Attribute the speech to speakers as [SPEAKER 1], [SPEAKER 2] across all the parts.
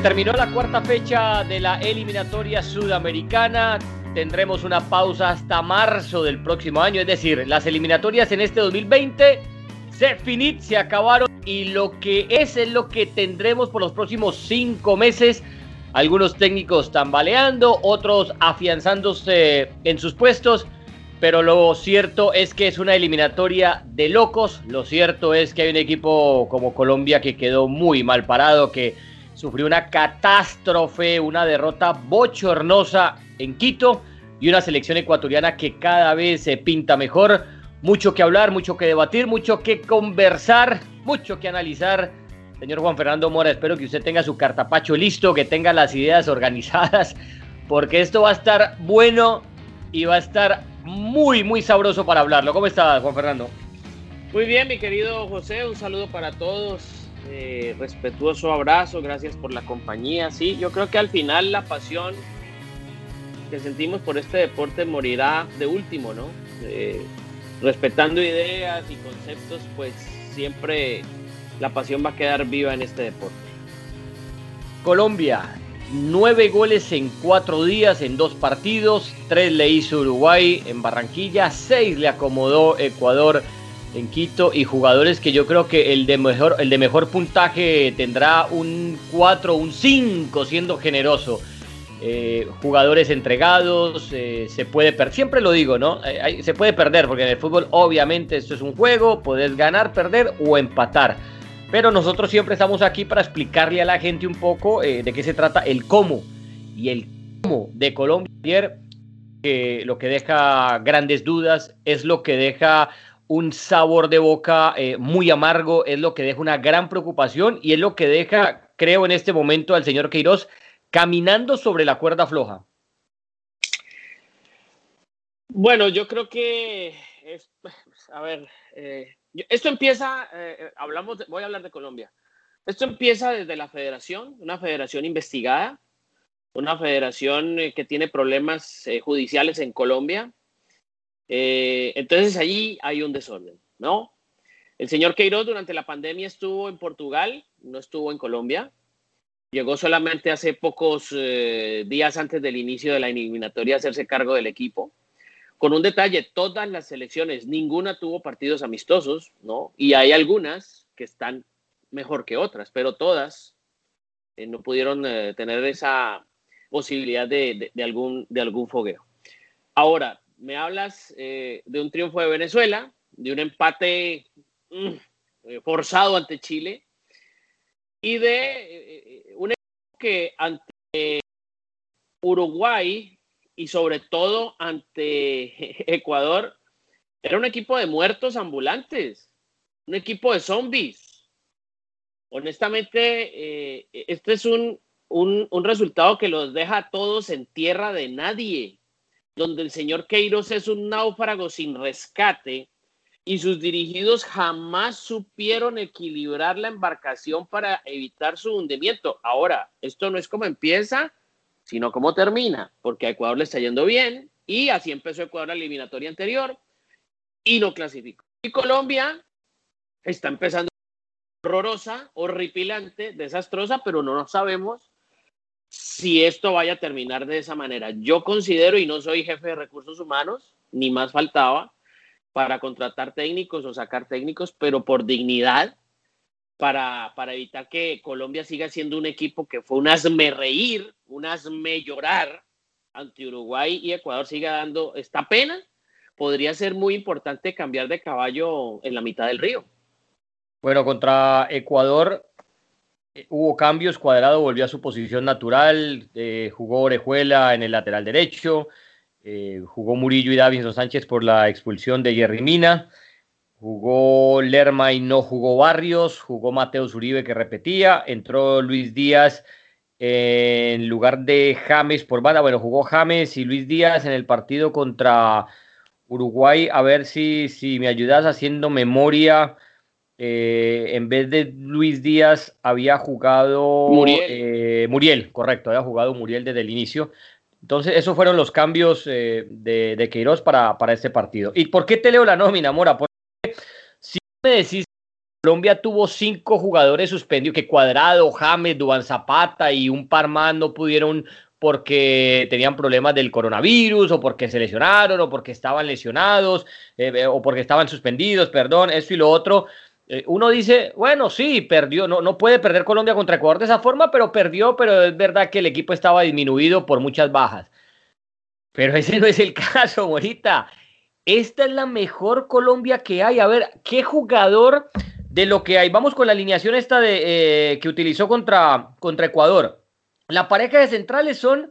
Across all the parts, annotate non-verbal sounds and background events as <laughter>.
[SPEAKER 1] terminó la cuarta fecha de la eliminatoria sudamericana. Tendremos una pausa hasta marzo del próximo año, es decir, las eliminatorias en este 2020 se finit, se acabaron y lo que es es lo que tendremos por los próximos cinco meses. Algunos técnicos tambaleando, otros afianzándose en sus puestos, pero lo cierto es que es una eliminatoria de locos. Lo cierto es que hay un equipo como Colombia que quedó muy mal parado, que sufrió una catástrofe, una derrota bochornosa en Quito y una selección ecuatoriana que cada vez se pinta mejor. Mucho que hablar, mucho que debatir, mucho que conversar, mucho que analizar. Señor Juan Fernando Mora, espero que usted tenga su cartapacho listo, que tenga las ideas organizadas, porque esto va a estar bueno y va a estar muy, muy sabroso para hablarlo. ¿Cómo está, Juan Fernando?
[SPEAKER 2] Muy bien, mi querido José, un saludo para todos. Eh, respetuoso abrazo, gracias por la compañía. Sí, yo creo que al final la pasión que sentimos por este deporte morirá de último, ¿no? Eh, respetando ideas y conceptos, pues siempre la pasión va a quedar viva en este deporte.
[SPEAKER 1] Colombia, nueve goles en cuatro días, en dos partidos, tres le hizo Uruguay en Barranquilla, seis le acomodó Ecuador en Quito y jugadores que yo creo que el de mejor, el de mejor puntaje tendrá un 4, un 5 siendo generoso. Eh, jugadores entregados, eh, se puede perder, siempre lo digo, ¿no? Eh, se puede perder, porque en el fútbol obviamente esto es un juego, puedes ganar, perder o empatar. Pero nosotros siempre estamos aquí para explicarle a la gente un poco de qué se trata el cómo. Y el cómo de Colombia ayer, lo que deja grandes dudas, es lo que deja un sabor de boca eh, muy amargo, es lo que deja una gran preocupación y es lo que deja, creo, en este momento al señor Queiroz caminando sobre la cuerda floja.
[SPEAKER 2] Bueno, yo creo que, a ver, eh, esto empieza, eh, hablamos, voy a hablar de Colombia. Esto empieza desde la federación, una federación investigada, una federación que tiene problemas judiciales en Colombia, eh, entonces allí hay un desorden, ¿no? El señor Queiroz durante la pandemia estuvo en Portugal, no estuvo en Colombia. Llegó solamente hace pocos eh, días antes del inicio de la eliminatoria a hacerse cargo del equipo. Con un detalle, todas las selecciones, ninguna tuvo partidos amistosos, ¿no? Y hay algunas que están mejor que otras, pero todas eh, no pudieron tener esa posibilidad de, algún, de algún fogueo. Ahora, me hablas eh, de un triunfo de Venezuela, de un empate mm, eh, forzado ante Chile y de eh, un equipo que ante Uruguay y sobre todo ante <laughs> Ecuador era un equipo de muertos ambulantes, un equipo de zombies. Honestamente, este es un, un resultado que los deja a todos en tierra de nadie donde el señor Queiroz es un náufrago sin rescate y sus dirigidos jamás supieron equilibrar la embarcación para evitar su hundimiento. Ahora, esto no es como empieza, sino como termina, porque a Ecuador le está yendo bien y así empezó Ecuador la eliminatoria anterior y no clasificó. Y Colombia está empezando horrorosa, horripilante, desastrosa, pero no sabemos si esto vaya a terminar de esa manera. Yo considero, y no soy jefe de recursos humanos, ni más faltaba, para contratar técnicos o sacar técnicos, pero por dignidad, para, para evitar que Colombia siga siendo un equipo que fue un asme reír, un asme llorar ante Uruguay y Ecuador siga dando esta pena, podría ser muy importante cambiar de caballo en la mitad del río.
[SPEAKER 1] Bueno, contra Ecuador hubo cambios, Cuadrado volvió a su posición natural, eh, jugó Orejuela en el lateral derecho, eh, jugó Murillo y Davinson Sánchez por la expulsión de Jerry Mina, jugó Lerma y no jugó Barrios, jugó Mateo Uribe que repetía, entró Luis Díaz en lugar de James por banda, bueno, jugó James y Luis Díaz en el partido contra Uruguay, a ver si, si me ayudas haciendo memoria. Eh, en vez de Luis Díaz había jugado eh, Muriel. correcto, había jugado Muriel desde el inicio. Entonces, esos fueron los cambios eh, de, de, Queiroz para, para este partido. ¿Y por qué te leo la nómina, Mora? Porque si me decís Colombia tuvo cinco jugadores suspendidos, que Cuadrado, James, Duan Zapata y un par más no pudieron porque tenían problemas del coronavirus o porque se lesionaron o porque estaban lesionados eh, o porque estaban suspendidos, perdón, esto y lo otro. Eh, uno dice, bueno, sí, perdió, no, no puede perder Colombia contra Ecuador de esa forma, pero perdió, pero es verdad que el equipo estaba disminuido por muchas bajas. Pero ese no es el <laughs> caso, bonita. Esta es la mejor Colombia que hay. A ver, ¿qué jugador de lo que hay? Vamos con la alineación esta de, eh, que utilizó contra, contra Ecuador. La pareja de centrales son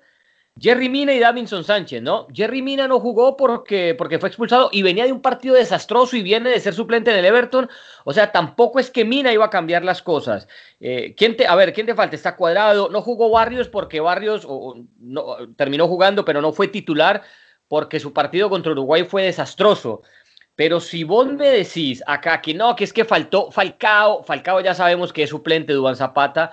[SPEAKER 1] Jerry Mina y Davinson Sánchez, ¿no? Jerry Mina no jugó porque, porque fue expulsado y venía de un partido desastroso y viene de ser suplente en el Everton. O sea, tampoco es que Mina iba a cambiar las cosas. Eh, ¿quién te, a ver, ¿quién te falta? Está cuadrado. No jugó Barrios porque Barrios no, terminó jugando, pero no fue titular porque su partido contra Uruguay fue desastroso. Pero si vos me decís acá que no, que es que faltó Falcao, Falcao ya sabemos que es suplente de Dubán Zapata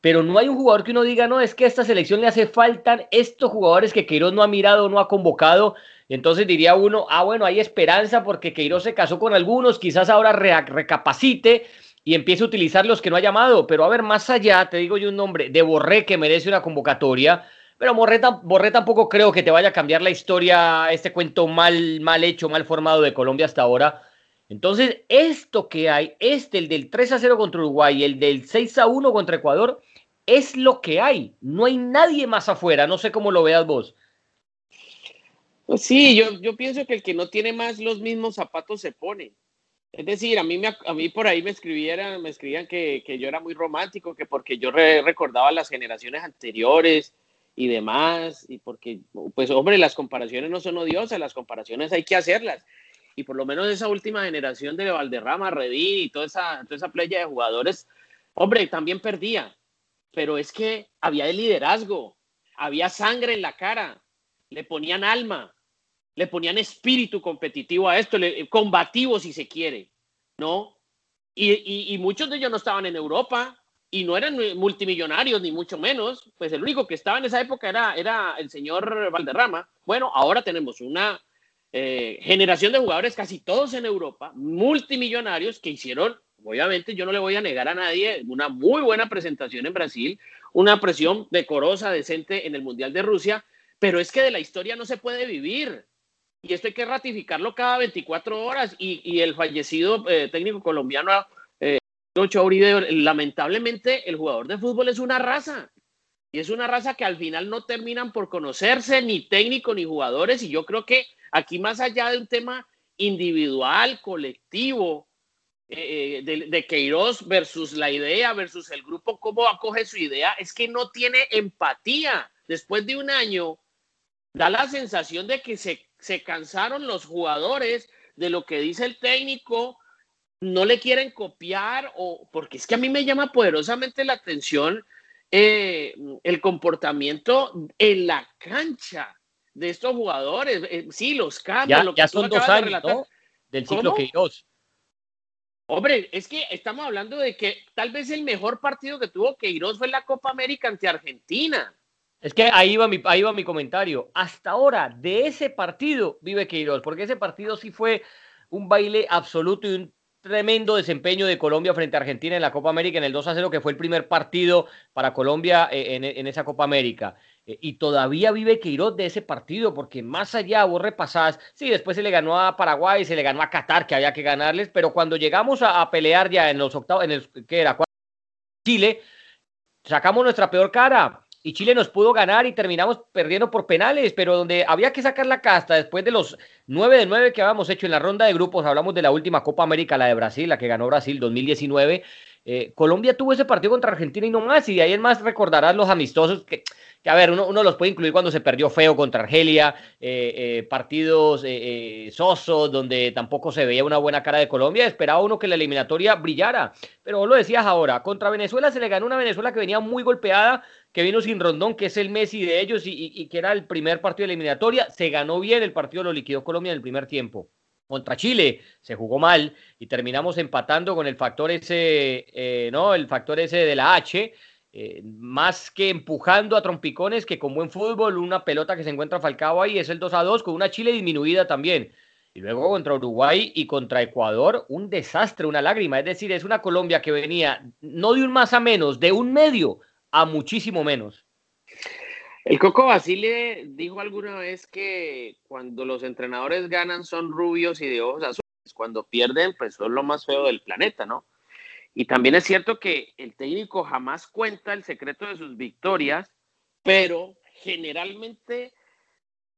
[SPEAKER 1] pero no hay un jugador que uno diga, no, es que a esta selección le hace falta estos jugadores que Queiroz no ha mirado, no ha convocado. Entonces diría uno, ah, bueno, hay esperanza porque Queiroz se casó con algunos, quizás ahora recapacite y empiece a utilizar los que no ha llamado. Pero a ver, más allá, te digo yo un nombre, de Borré que merece una convocatoria. Pero Borré tampoco creo que te vaya a cambiar la historia, este cuento mal, mal hecho, mal formado de Colombia hasta ahora. Entonces, esto que hay, este, el del 3 a 0 contra Uruguay, el del 6 a 1 contra Ecuador, es lo que hay. No hay nadie más afuera. No sé cómo lo veas vos.
[SPEAKER 2] Pues sí, yo, yo pienso que el que no tiene más los mismos zapatos se pone. Es decir, a mí, me, a mí por ahí me escribieran, me escribían que, que yo era muy romántico, que porque yo recordaba las generaciones anteriores y demás, y porque, pues hombre, las comparaciones no son odiosas, las comparaciones hay que hacerlas. Y por lo menos esa última generación de Valderrama, Redín y toda esa, toda esa playa de jugadores, hombre, también perdía pero es que había el liderazgo, había sangre en la cara, le ponían alma, le ponían espíritu competitivo a esto, combativo si se quiere, ¿no? Y, muchos de ellos no estaban en Europa y no eran multimillonarios, ni mucho menos, pues el único que estaba en esa época era, era el señor Valderrama. Bueno, ahora tenemos una eh, generación de jugadores, casi todos en Europa, multimillonarios, que hicieron Obviamente yo no le voy a negar a nadie una muy buena presentación en Brasil, una presión decorosa, decente en el Mundial de Rusia, pero es que de la historia no se puede vivir. Y esto hay que ratificarlo cada 24 horas. Y, el fallecido eh, técnico colombiano, eh, Uribe, lamentablemente el jugador de fútbol es una raza. Y es una raza que al final no terminan por conocerse, ni técnico ni jugadores. Y yo creo que aquí más allá de un tema individual, colectivo, eh, de, de, Queiroz versus la idea, versus el grupo, cómo acoge su idea, es que no tiene empatía. Después de un año, da la sensación de que se, se cansaron los jugadores de lo que dice el técnico, no le quieren copiar, o porque es que a mí me llama poderosamente la atención eh, el comportamiento en la cancha de estos jugadores. Eh, sí, los cambios.
[SPEAKER 1] Ya, son dos años, Del ciclo Queiroz.
[SPEAKER 2] Hombre, es que estamos hablando de que tal vez el mejor partido que tuvo Queiroz fue la Copa América ante Argentina.
[SPEAKER 1] Es que ahí va mi, ahí va mi comentario. Hasta ahora, de ese partido vive Queiroz, porque ese partido sí fue un baile absoluto y un tremendo desempeño de Colombia frente a Argentina en la Copa América en el 2 a 0, que fue el primer partido para Colombia eh, en, esa Copa América. Eh, y todavía vive Queiroz de ese partido, porque más allá vos repasás, sí, después se le ganó a Paraguay, se le ganó a Qatar, que había que ganarles, pero cuando llegamos a, pelear ya en los octavos, en el que era Chile, sacamos nuestra peor cara y Chile nos pudo ganar y terminamos perdiendo por penales, pero donde había que sacar la casta después de los 9 de 9 que habíamos hecho en la ronda de grupos, hablamos de la última Copa América, la de Brasil, la que ganó Brasil 2019. Eh, Colombia tuvo ese partido contra Argentina y no más, y de ahí en más recordarás los amistosos que, que a ver, uno, uno, los puede incluir cuando se perdió feo contra Argelia, eh, eh, partidos sosos donde tampoco se veía una buena cara de Colombia, esperaba uno que la eliminatoria brillara, pero vos lo decías ahora, contra Venezuela se le ganó una Venezuela que venía muy golpeada, que vino sin Rondón, que es el Messi de ellos y, que era el primer partido de eliminatoria. Se ganó bien el partido, lo liquidó Colombia en el primer tiempo. Contra Chile se jugó mal y terminamos empatando con el factor ese, eh, ¿no? El factor ese de la H. Eh, más que empujando a trompicones que con buen fútbol, una pelota que se encuentra Falcao ahí es el 2 a 2 con una Chile disminuida también. Y luego contra Uruguay y contra Ecuador, un desastre, una lágrima. Es decir, es una Colombia que venía no de un más a menos, de un medio a muchísimo menos.
[SPEAKER 2] El Coco Basile dijo alguna vez que cuando los entrenadores ganan son rubios y de ojos azules, cuando pierden pues son lo más feo del planeta, ¿no? Y también es cierto que el técnico jamás cuenta el secreto de sus victorias, pero generalmente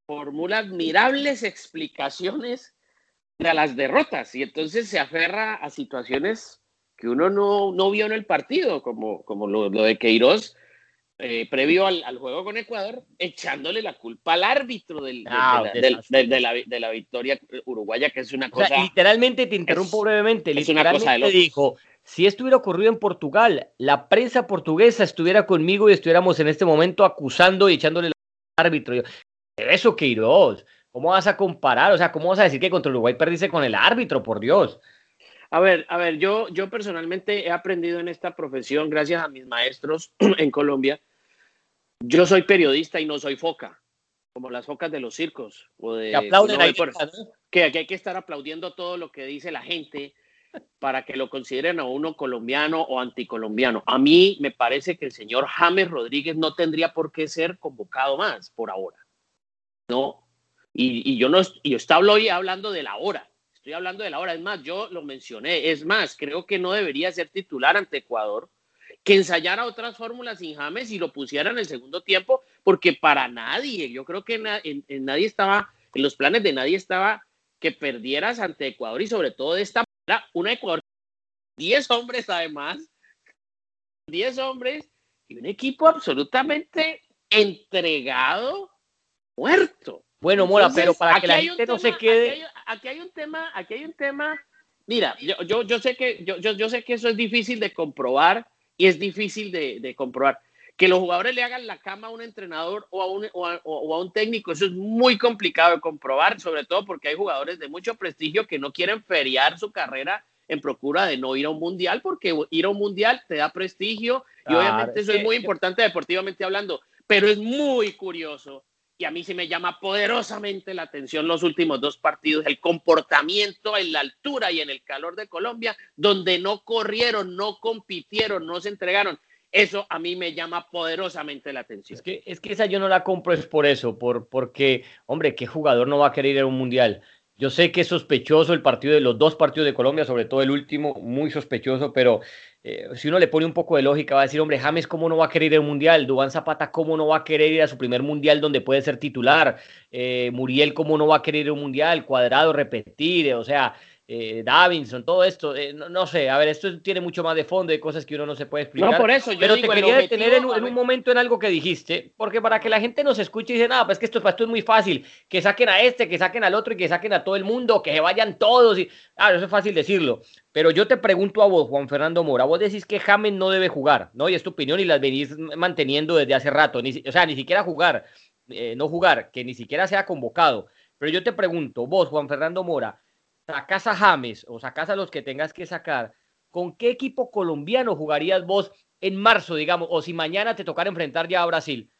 [SPEAKER 2] formula admirables explicaciones de las derrotas. Y entonces se aferra a situaciones que uno no, no vio en el partido, como, como lo, de Queiroz, eh, previo al, juego con Ecuador, echándole la culpa al árbitro del, de, ah, la, de, la, victoria uruguaya, que es una cosa...
[SPEAKER 1] literalmente, te interrumpo brevemente, es una cosa de dijo, si esto hubiera ocurrido en Portugal, la prensa portuguesa estuviera conmigo y estuviéramos en este momento acusando y echándole al árbitro. Eso, Queiroz, ¿cómo vas a comparar? O sea, ¿cómo vas a decir que contra Uruguay perdiste con el árbitro, por Dios?
[SPEAKER 2] A ver, a ver, yo, yo personalmente he aprendido en esta profesión, gracias a mis maestros <clears throat> en Colombia. Yo soy periodista y no soy foca, como las focas de los circos. O de, que aplauden que, que hay que estar aplaudiendo todo lo que dice la gente para que lo consideren a uno colombiano o anticolombiano. A mí me parece que el señor James Rodríguez no tendría por qué ser convocado más por ahora. ¿No? Y, yo no yo estoy hablando de la hora. Estoy hablando de la hora. Es más, yo lo mencioné. Es más, creo que no debería ser titular ante Ecuador, que ensayara otras fórmulas sin James y lo pusiera en el segundo tiempo, porque para nadie, yo creo que en nadie estaba, en los planes de nadie estaba que perdieras ante Ecuador y sobre todo de esta una Ecuador, 10 hombres además, 10 hombres y un equipo absolutamente entregado, muerto.
[SPEAKER 1] Bueno, Mora, pero para que la gente no se quede.
[SPEAKER 2] Aquí hay, un tema, aquí hay un tema. Mira, yo, yo, sé que, yo, yo, sé que eso es difícil de comprobar y es difícil de, de comprobar. Que los jugadores le hagan la cama a un entrenador o a un, o a, un técnico, eso es muy complicado de comprobar, sobre todo porque hay jugadores de mucho prestigio que no quieren feriar su carrera en procura de no ir a un mundial, porque ir a un mundial te da prestigio y obviamente eso es muy importante deportivamente hablando, pero es muy curioso y a mí sí me llama poderosamente la atención los últimos dos partidos, el comportamiento en la altura y en el calor de Colombia, donde no corrieron, no compitieron, no se entregaron. Eso a mí me llama poderosamente la atención.
[SPEAKER 1] Es que, es que esa yo no la compro, es por eso, por, porque, hombre, ¿qué jugador no va a querer ir a un mundial? Yo sé que es sospechoso el partido de los dos partidos de Colombia, sobre todo el último, muy sospechoso, pero eh, si uno le pone un poco de lógica, va a decir, hombre, James, ¿cómo no va a querer ir al mundial? Dubán Zapata, ¿cómo no va a querer ir a su primer mundial donde puede ser titular? Eh, Muriel, ¿cómo no va a querer ir a un mundial? Cuadrado, repetir, o sea, eh, Davinson, todo esto, eh, no, sé, a ver, esto tiene mucho más de fondo, de cosas que uno no se puede explicar.
[SPEAKER 2] No, por eso, yo
[SPEAKER 1] pero te quería detener en, un momento en algo que dijiste, porque para que la gente nos escuche y dice, nada, pues que esto, esto es muy fácil, que saquen a este, que saquen al otro y que saquen a todo el mundo, que se vayan todos, y, ah, eso es fácil decirlo, pero yo te pregunto a vos, Juan Fernando Mora, vos decís que James no debe jugar, ¿no? Y es tu opinión y la venís manteniendo desde hace rato, ni, o sea, ni siquiera jugar, eh, no jugar, que ni siquiera sea convocado, pero yo te pregunto, vos, Juan Fernando Mora, sacas a James o sacas a los que tengas que sacar, ¿con qué equipo colombiano jugarías vos en marzo, digamos, o si mañana te tocara enfrentar ya a Brasil?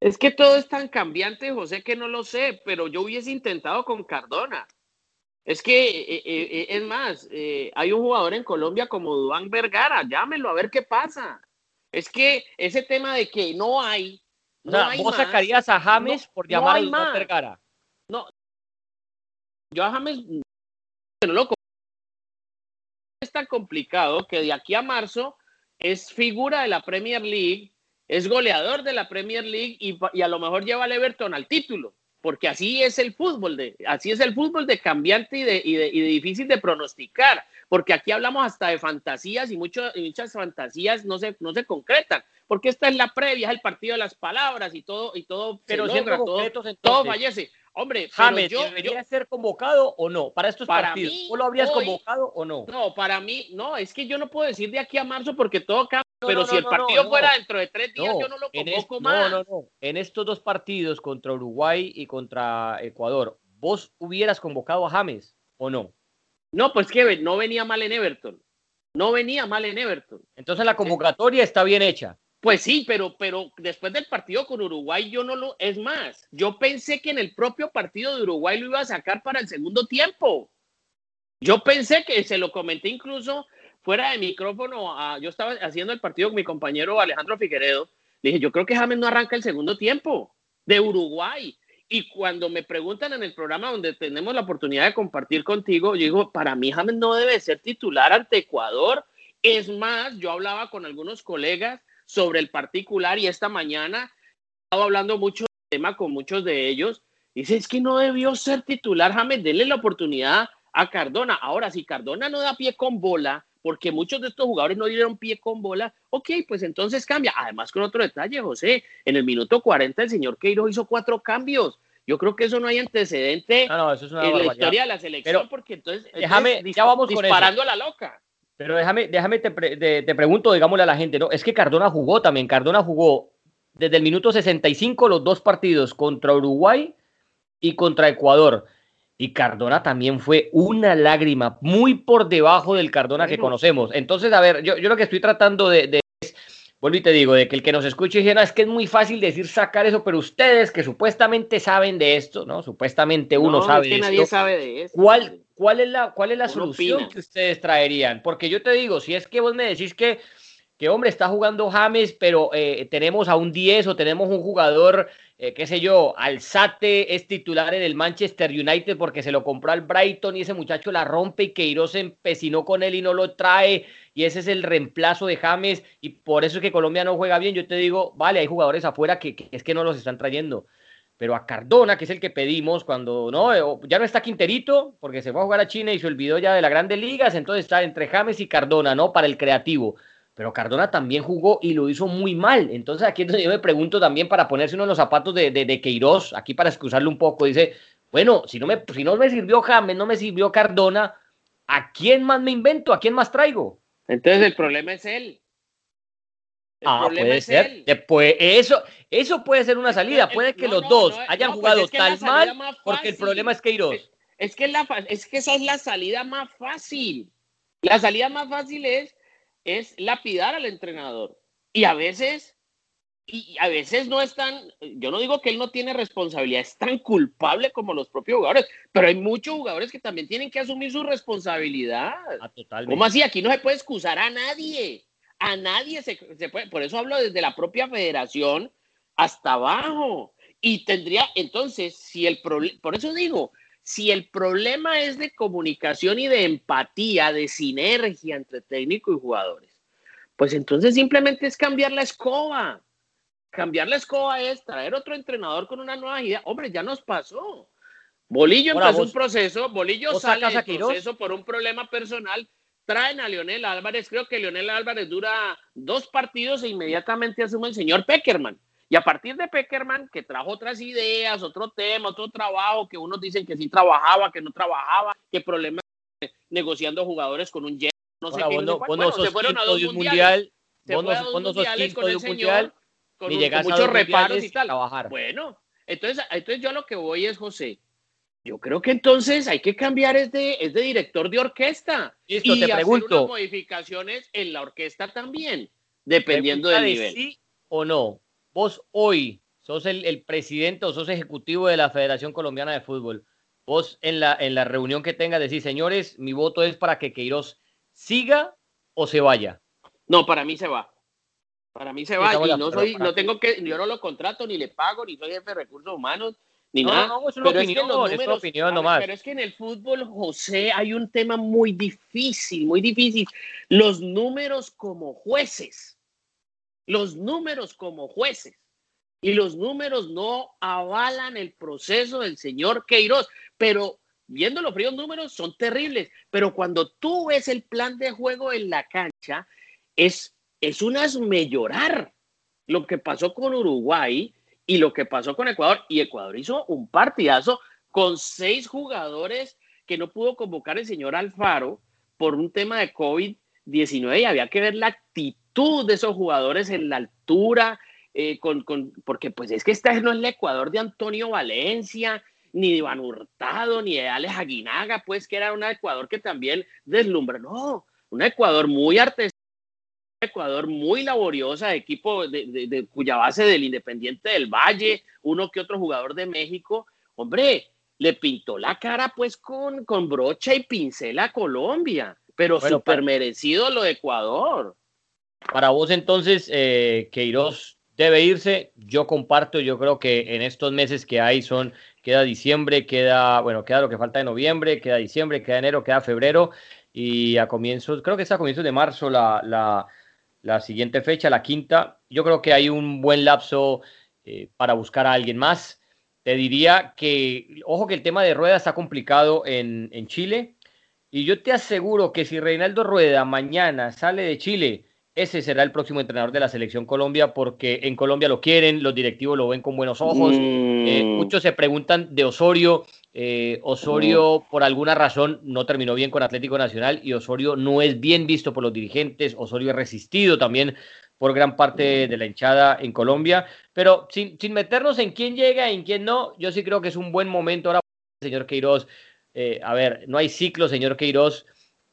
[SPEAKER 2] Es que todo es tan cambiante, José, que no lo sé, pero yo hubiese intentado con Cardona. Es que, eh, eh, eh, es más, hay un jugador en Colombia como Duan Vergara, llámelo a ver qué pasa. Es que ese tema de que no hay.
[SPEAKER 1] No hay vos sacarías a James por llamar a Duan Vergara.
[SPEAKER 2] No, yo a James loco. Es tan complicado que de aquí a marzo es figura de la Premier League, es goleador de la Premier League y, a lo mejor lleva al Everton al título, porque así es el fútbol, de, así es el fútbol de cambiante y de, y de, difícil de pronosticar, porque aquí hablamos hasta de fantasías y, muchas fantasías no se, no se concretan, porque esta es la previa, es el partido de las palabras y todo, y todo,
[SPEAKER 1] pero siempre todo,
[SPEAKER 2] todo fallece. Hombre,
[SPEAKER 1] James, yo, ¿debería ser convocado o no para estos partidos? ¿O lo habrías convocado o no?
[SPEAKER 2] No, para mí, no, es que yo no puedo decir de aquí a marzo porque todo cambia, pero si el partido fuera dentro de tres días, yo no lo convoco más. No, no, no.
[SPEAKER 1] En estos dos partidos contra Uruguay y contra Ecuador, ¿vos hubieras convocado a James o no?
[SPEAKER 2] No, pues que no venía mal en Everton. No venía mal en Everton.
[SPEAKER 1] Entonces la convocatoria está bien hecha.
[SPEAKER 2] Pues sí, pero, pero después del partido con Uruguay yo no lo... Es más, yo pensé que en el propio partido de Uruguay lo iba a sacar para el segundo tiempo. Yo pensé que se lo comenté incluso fuera de micrófono. yo estaba haciendo el partido con mi compañero Alejandro Figueredo. Le dije, yo creo que James no arranca el segundo tiempo de Uruguay. Y cuando me preguntan en el programa donde tenemos la oportunidad de compartir contigo, yo digo, para mí James no debe ser titular ante Ecuador. Es más, yo hablaba con algunos colegas sobre el particular y esta mañana estaba hablando mucho del tema con muchos de ellos. Dice, es que no debió ser titular James, denle la oportunidad a Cardona. Ahora, si Cardona no da pie con bola, porque muchos de estos jugadores no dieron pie con bola, ok, pues entonces cambia. Además, con otro detalle, José, en el minuto 40 el señor Queiroz hizo cuatro cambios. Yo creo que eso no hay antecedente en la historia de la selección, porque entonces,
[SPEAKER 1] déjame, ya vamos
[SPEAKER 2] disparando a la loca.
[SPEAKER 1] Pero déjame, déjame te, te, pregunto, digámosle a la gente, ¿no? Es que Cardona jugó también. Cardona jugó desde el minuto 65 los dos partidos contra Uruguay y contra Ecuador. Y Cardona también fue una lágrima, muy por debajo del Cardona que conocemos. Entonces, a ver, yo, yo lo que estoy tratando de, de vuelvo y te digo, de que el que nos escuche dice, no, es que es muy fácil decir sacar eso, pero ustedes que supuestamente saben de esto, ¿no? Supuestamente uno sabe
[SPEAKER 2] es que nadie sabe de eso.
[SPEAKER 1] ¿Cuál, cuál es la, cuál es la solución que ustedes traerían? Porque yo te digo, si es que vos me decís que, que hombre, está jugando James, pero eh, tenemos a un 10 o tenemos un jugador, eh, qué sé yo, Alzate es titular en el Manchester United porque se lo compró al Brighton y ese muchacho la rompe y Queiroz se empecinó con él y no lo trae y ese es el reemplazo de James y por eso es que Colombia no juega bien. Yo te digo, vale, hay jugadores afuera que, es que no los están trayendo. Pero a Cardona, que es el que pedimos cuando no, eh, ya no está Quinterito, porque se fue a jugar a China y se olvidó ya de las grandes ligas, entonces está entre James y Cardona, ¿no? Para el creativo. Pero Cardona también jugó y lo hizo muy mal. Entonces aquí es donde yo me pregunto también para ponerse uno en los zapatos de, de, de Queiroz, aquí para excusarle un poco, dice, bueno, si no, me, si no me sirvió James, no me sirvió Cardona, ¿a quién más me invento? ¿A quién más traigo?
[SPEAKER 2] Entonces el problema es él.
[SPEAKER 1] Ah, puede ser. Eso, eso puede ser una salida. Puede que los dos hayan pues jugado tal mal porque el problema es Queiroz.
[SPEAKER 2] Es que, la, es que esa es la salida más fácil. La salida más fácil es, es lapidar al entrenador. Y a veces, y a veces no es tan, yo no digo que él no tiene responsabilidad, es tan culpable como los propios jugadores, pero hay muchos jugadores que también tienen que asumir su responsabilidad. Ah, ¿Cómo así? Aquí no se puede excusar a nadie. A nadie se, se puede, por eso hablo desde la propia federación hasta abajo. Y tendría, entonces, si el problema, por eso digo, si el problema es de comunicación y de empatía, de sinergia entre técnico y jugadores, pues entonces simplemente es cambiar la escoba cambiar la escoba es traer otro entrenador con una nueva idea. Hombre, ya nos pasó. Bolillo empezó un proceso, Bolillo sale del proceso por un problema personal. Traen a Leonel Álvarez, creo que Leonel Álvarez dura dos partidos e inmediatamente asume el señor Peckerman. Y a partir de Peckerman, que trajo otras ideas, otro tema, otro trabajo, que unos dicen que sí trabajaba, que no trabajaba, que problemas negociando jugadores con un jet, no sé qué.
[SPEAKER 1] Bueno, se fueron a dos mundiales. Se fue a dos mundiales con el señor
[SPEAKER 2] con, muchos reparos y tal. Bueno, entonces, entonces yo a lo que voy es, José, yo creo que entonces hay que cambiar es de, es de director de orquesta.
[SPEAKER 1] Listo, y te hacer pregunto.
[SPEAKER 2] Unas modificaciones en la orquesta también, dependiendo del nivel.
[SPEAKER 1] Sí o no. Vos hoy sos el, el, presidente o sos ejecutivo de la Federación Colombiana de Fútbol. Vos en la, en la reunión que tengas decís, señores, mi voto es para que Queiroz siga o se vaya.
[SPEAKER 2] No, para mí se va. Para mí se va y no soy, no tengo que, yo no lo contrato, ni le pago, ni soy jefe de recursos humanos, ni nada.
[SPEAKER 1] No, es una pero opinión, es, que opinión nomás.
[SPEAKER 2] Pero es que en el fútbol, José, hay un tema muy difícil, muy difícil. Los números como jueces. Los números como jueces. Y los números no avalan el proceso del señor Queiroz. Pero viendo los fríos números son terribles. Pero cuando tú ves el plan de juego en la cancha, es es un asme llorar lo que pasó con Uruguay y lo que pasó con Ecuador. Y Ecuador hizo un partidazo con seis jugadores que no pudo convocar el señor Alfaro por un tema de COVID-19 y había que ver la actitud de esos jugadores en la altura, eh, con, porque pues es que este no es el Ecuador de Antonio Valencia, ni de Iván Hurtado, ni de Alex Aguinaga, pues que era un Ecuador que también deslumbra, no, un Ecuador muy artesanal Ecuador muy laboriosa, equipo de, cuya base del Independiente del Valle, uno que otro jugador de México. Hombre, le pintó la cara pues con, con brocha y pincel a Colombia, pero súper merecido lo de Ecuador.
[SPEAKER 1] Para vos entonces, eh, Queiroz debe irse. Yo comparto, yo creo que en estos meses que hay son, queda diciembre, queda, bueno, queda lo que falta de noviembre, queda diciembre, queda enero, queda febrero y a comienzos, creo que es a comienzos de marzo la, la, la siguiente fecha, la quinta. Yo creo que hay un buen lapso eh, para buscar a alguien más. Te diría que, ojo que el tema de Rueda está complicado en, en Chile. Y yo te aseguro que si Reinaldo Rueda mañana sale de Chile, ese será el próximo entrenador de la selección Colombia porque en Colombia lo quieren, los directivos lo ven con buenos ojos. Eh, mm. muchos se preguntan de Osorio. Eh, Osorio por alguna razón no terminó bien con Atlético Nacional y Osorio no es bien visto por los dirigentes. Osorio es resistido también por gran parte de la hinchada en Colombia. Pero sin, sin meternos en quién llega y en quién no, yo sí creo que es un buen momento ahora, señor Queiroz. Eh, a ver, no hay ciclo, señor Queiroz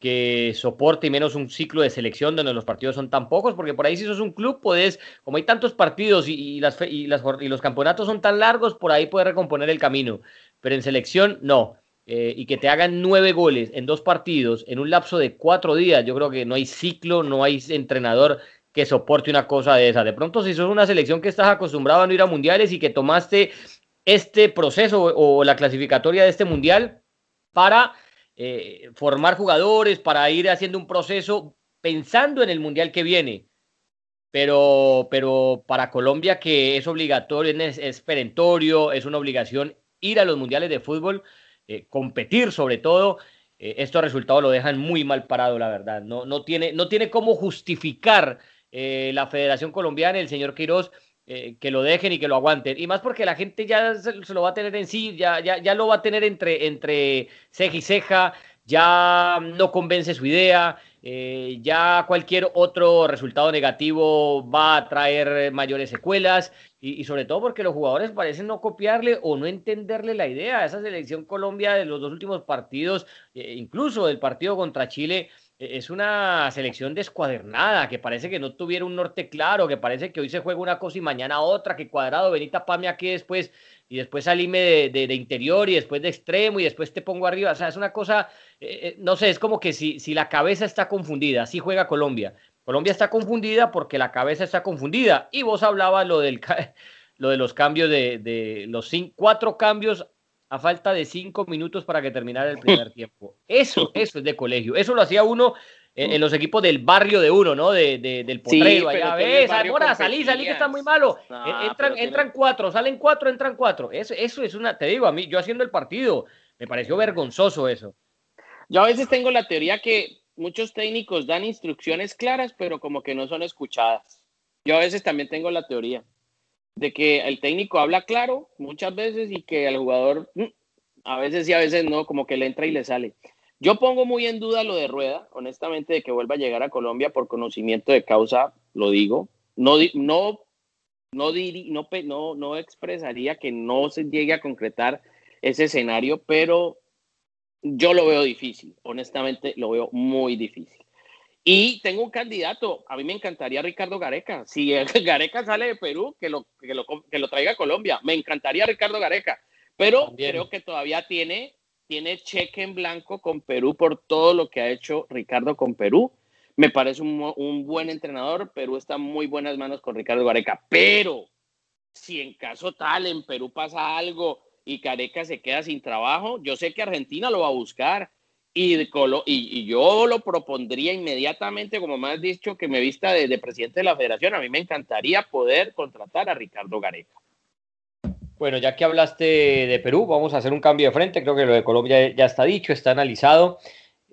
[SPEAKER 1] que soporte y menos un ciclo de selección donde los partidos son tan pocos, porque por ahí si sos un club, puedes, como hay tantos partidos y, las, y los campeonatos son tan largos, por ahí puedes recomponer el camino, pero en selección no. Eh, y que te hagan nueve goles en dos partidos en un lapso de cuatro días, yo creo que no hay ciclo, no hay entrenador que soporte una cosa de esa. De pronto, si sos una selección que estás acostumbrado a no ir a mundiales y que tomaste este proceso o la clasificatoria de este mundial para eh, formar jugadores, para ir haciendo un proceso pensando en el Mundial que viene. Pero, pero para Colombia que es obligatorio, es, perentorio, es una obligación ir a los mundiales de fútbol, eh, competir sobre todo, eh, estos resultados lo dejan muy mal parado, la verdad. No, no, tiene, no tiene cómo justificar la Federación Colombiana, el señor Quirós, eh, que lo dejen y que lo aguanten. Y más porque la gente ya se, lo va a tener en sí, ya, ya, ya lo va a tener entre, entre ceja y ceja, ya no convence su idea, eh, ya cualquier otro resultado negativo va a traer mayores secuelas y, sobre todo porque los jugadores parecen no copiarle o no entenderle la idea. Esa selección Colombia de los dos últimos partidos, eh, incluso del partido contra Chile, es una selección descuadernada, que parece que no tuviera un norte claro, que parece que hoy se juega una cosa y mañana otra, que cuadrado, Benita Pame aquí después, y después salíme de, de, interior y después de extremo y después te pongo arriba. O sea, es una cosa, eh, eh, no sé, es como que si, si la cabeza está confundida, así juega Colombia. Colombia está confundida porque la cabeza está confundida. Y vos hablabas lo, del, <laughs> lo de los cambios de, de los cinco, cuatro cambios a falta de cinco minutos para que terminara el primer tiempo. Eso, eso es de colegio. Eso lo hacía uno en, los equipos del barrio de uno, ¿no? De, del potrero. allá ves, ahora salí, salí que está muy malo. E, entran, entran cuatro, salen cuatro, entran cuatro. Eso, eso es una, te digo, a mí, yo haciendo el partido, me pareció vergonzoso eso.
[SPEAKER 2] Yo a veces tengo la teoría que muchos técnicos dan instrucciones claras, pero como que no son escuchadas. Yo a veces también tengo la teoría de que el técnico habla claro muchas veces y que el jugador mm, a veces sí, a veces no, como que le entra y le sale. Yo pongo muy en duda lo de Rueda, honestamente, de que vuelva a llegar a Colombia por conocimiento de causa, lo digo. No, no, no, no, no, no expresaría que no se llegue a concretar ese escenario, pero yo lo veo difícil, honestamente lo veo muy difícil. Y tengo un candidato, a mí me encantaría Ricardo Gareca. Si el <laughs> Gareca sale de Perú, que lo, que lo, que lo traiga a Colombia. Me encantaría Ricardo Gareca, pero creo que todavía tiene, tiene cheque en blanco con Perú por todo lo que ha hecho Ricardo con Perú. Me parece un, un buen entrenador. Perú está en muy buenas manos con Ricardo Gareca, pero si en caso tal en Perú pasa algo y Gareca se queda sin trabajo, yo sé que Argentina lo va a buscar y, y, yo lo propondría inmediatamente, como me has dicho, que me vista de, presidente de la federación. A mí me encantaría poder contratar a Ricardo Gareca.
[SPEAKER 1] Bueno, ya que hablaste de Perú, vamos a hacer un cambio de frente. Creo que lo de Colombia ya está dicho, está analizado.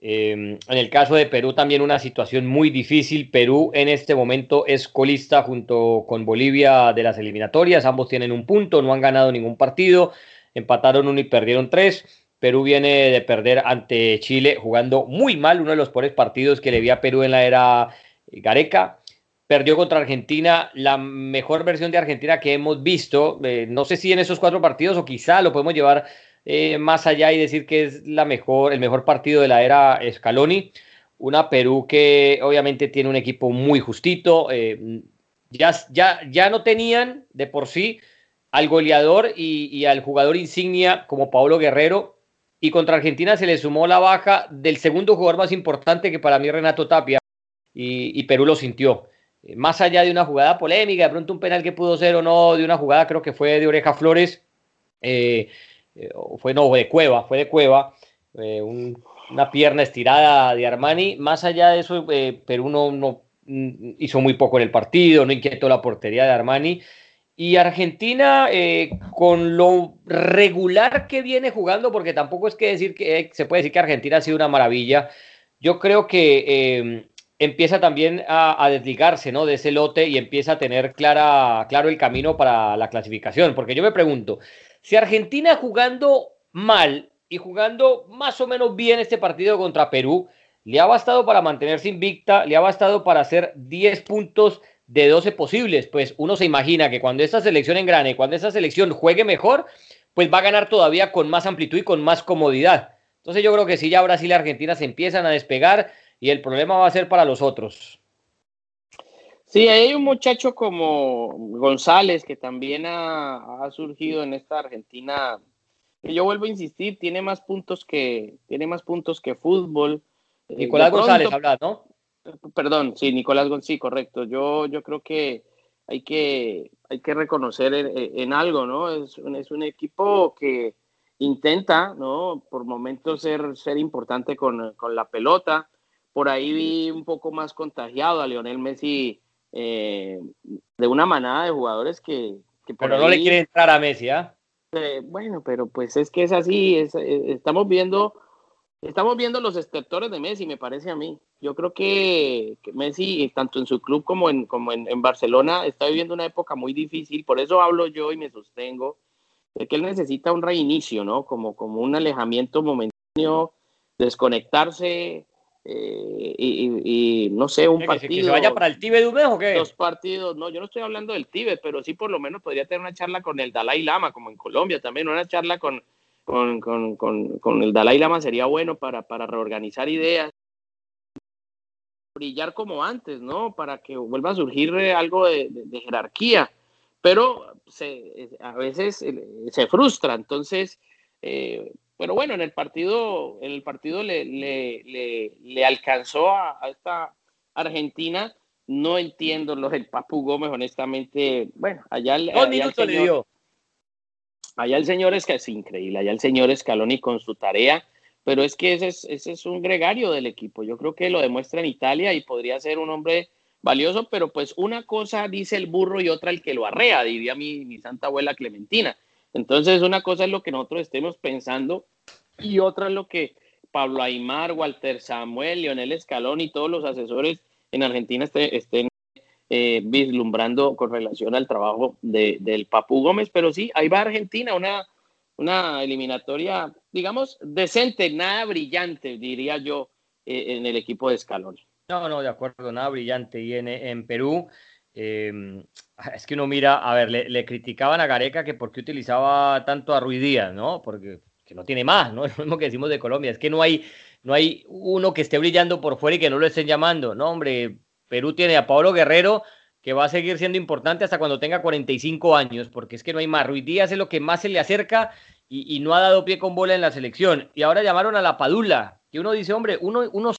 [SPEAKER 1] Em, en el caso de Perú también una situación muy difícil. Perú en este momento es colista junto con Bolivia de las eliminatorias. Ambos tienen un punto, no han ganado ningún partido. Empataron uno y perdieron tres. Perú viene de perder ante Chile jugando muy mal, uno de los peores partidos que le vi a Perú en la era Gareca. Perdió contra Argentina, la mejor versión de Argentina que hemos visto. Eh, no sé si en esos cuatro partidos o quizá lo podemos llevar eh, más allá y decir que es la mejor, el mejor partido de la era Scaloni. una Perú que obviamente tiene un equipo muy justito. Eh, ya, ya, ya no tenían de por sí al goleador y, al jugador insignia como Pablo Guerrero. Y contra Argentina se le sumó la baja del segundo jugador más importante que para mí Renato Tapia. Y, Perú lo sintió. Eh, más allá de una jugada polémica, de pronto un penal que pudo ser o no, de una jugada creo que fue de Oreja Flores, eh, eh, fue no, de Cueva, fue de Cueva, una pierna estirada de Armani. Más allá de eso, Perú no, mm, hizo muy poco en el partido, no inquietó la portería de Armani. Y Argentina, eh, con lo regular que viene jugando, porque tampoco es que decir que eh, se puede decir que Argentina ha sido una maravilla, yo creo que eh, empieza también a, desligarse ¿no? de ese lote y empieza a tener clara, claro el camino para la clasificación. Porque yo me pregunto, si Argentina jugando mal y jugando más o menos bien este partido contra Perú, le ha bastado para mantenerse invicta, le ha bastado para hacer 10 puntos de 12 posibles, pues uno se imagina que cuando esta selección engrane, cuando esta selección juegue mejor, pues va a ganar todavía con más amplitud y con más comodidad. Entonces yo creo que sí, ya Brasil y Argentina se empiezan a despegar y el problema va a ser para los otros.
[SPEAKER 2] Sí, hay un muchacho como González que también ha, surgido en esta Argentina. Que yo vuelvo a insistir, tiene más puntos que tiene más puntos que fútbol.
[SPEAKER 1] Nicolás González habla, ¿no?
[SPEAKER 2] Perdón, sí, Nicolás González, correcto. Yo, yo creo que hay que, hay que reconocer en, algo, ¿no? Es un, es un, equipo que intenta, ¿no? Por momentos ser, ser importante con, con, la pelota. Por ahí vi un poco más contagiado a Lionel Messi eh, de una manada de jugadores que...
[SPEAKER 1] pero no le quiere entrar a Messi, ¿ah?
[SPEAKER 2] Eh, bueno, pero pues es que es así, es, eh, estamos viendo Estamos viendo los extractores de Messi, me parece a mí. Yo creo que, Messi, tanto en su club como, en, como en, Barcelona, está viviendo una época muy difícil. Por eso hablo yo y me sostengo de que él necesita un reinicio, ¿no? Como, como un alejamiento momentáneo, desconectarse eh, y, no sé, un partido.
[SPEAKER 1] ¿Que se vaya para el Tíbet un mes o qué?
[SPEAKER 2] Dos partidos, no, yo no estoy hablando del Tíbet, pero sí por lo menos podría tener una charla con el Dalai Lama, como en Colombia también, una charla con con, con, con, con el Dalai Lama sería bueno para, para reorganizar ideas, brillar como antes, ¿no? Para que vuelva a surgir eh, algo de, jerarquía, pero se, a veces eh, se frustra, entonces, eh, pero bueno, en el partido, en el partido le, le, le, le alcanzó a, esta Argentina, no entiendo lo del Papu Gómez, honestamente, bueno, allá,
[SPEAKER 1] Dos minutos le dio
[SPEAKER 2] allá el señor es que es increíble, allá el señor Scaloni con su tarea, pero es que ese es, ese es un gregario del equipo. Yo creo que lo demuestra en Italia y podría ser un hombre valioso, pero pues una cosa dice el burro y otra el que lo arrea, diría mi, mi santa abuela Clementina. Entonces, una cosa es lo que nosotros estemos pensando y otra es lo que Pablo Aymar, Walter Samuel, Leonel Scaloni y todos los asesores en Argentina estén eh, vislumbrando con relación al trabajo de, del Papu Gómez, pero sí, ahí va Argentina, una, una eliminatoria, digamos, decente, nada brillante, diría yo, eh, en el equipo de Escalón.
[SPEAKER 1] No, no, de acuerdo, nada brillante. Y en, en Perú, em, es que uno mira, a ver, le, le, criticaban a Gareca que por qué utilizaba tanto a Ruidía, ¿no? Porque que no tiene más, ¿no? <laughs> Es lo mismo que decimos de Colombia, es que no hay, no hay uno que esté brillando por fuera y que no lo estén llamando, ¿no? Hombre, Perú tiene a Pablo Guerrero, que va a seguir siendo importante hasta cuando tenga 45 años, porque es que no hay más. Ruiz Díaz es lo que más se le acerca y, no ha dado pie con bola en la selección. Y ahora llamaron a la Padula, que uno dice, hombre, uno, uno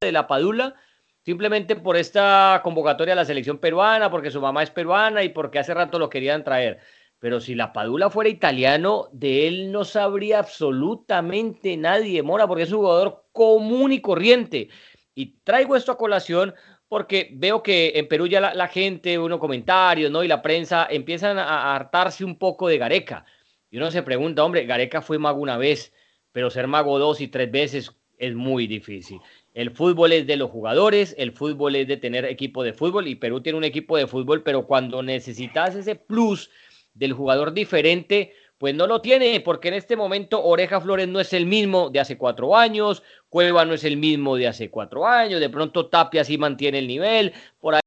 [SPEAKER 1] de la Padula simplemente por esta convocatoria a la selección peruana, porque su mamá es peruana y porque hace rato lo querían traer. Pero si la Padula fuera italiano, de él no sabría absolutamente nadie, Mora, porque es un jugador común y corriente. Y traigo esto a colación porque veo que en Perú ya la, gente, uno comentarios, ¿no? Y la prensa empiezan a hartarse un poco de Gareca. Y uno se pregunta, hombre, Gareca fue mago una vez, pero ser mago dos y tres veces es muy difícil. El fútbol es de los jugadores, el fútbol es de tener equipo de fútbol y Perú tiene un equipo de fútbol, pero cuando necesitas ese plus del jugador diferente, pues no lo tiene, porque en este momento Oreja Flores no es el mismo de hace cuatro años, Cueva no es el mismo de hace cuatro años, de pronto Tapia sí mantiene el nivel, por ahí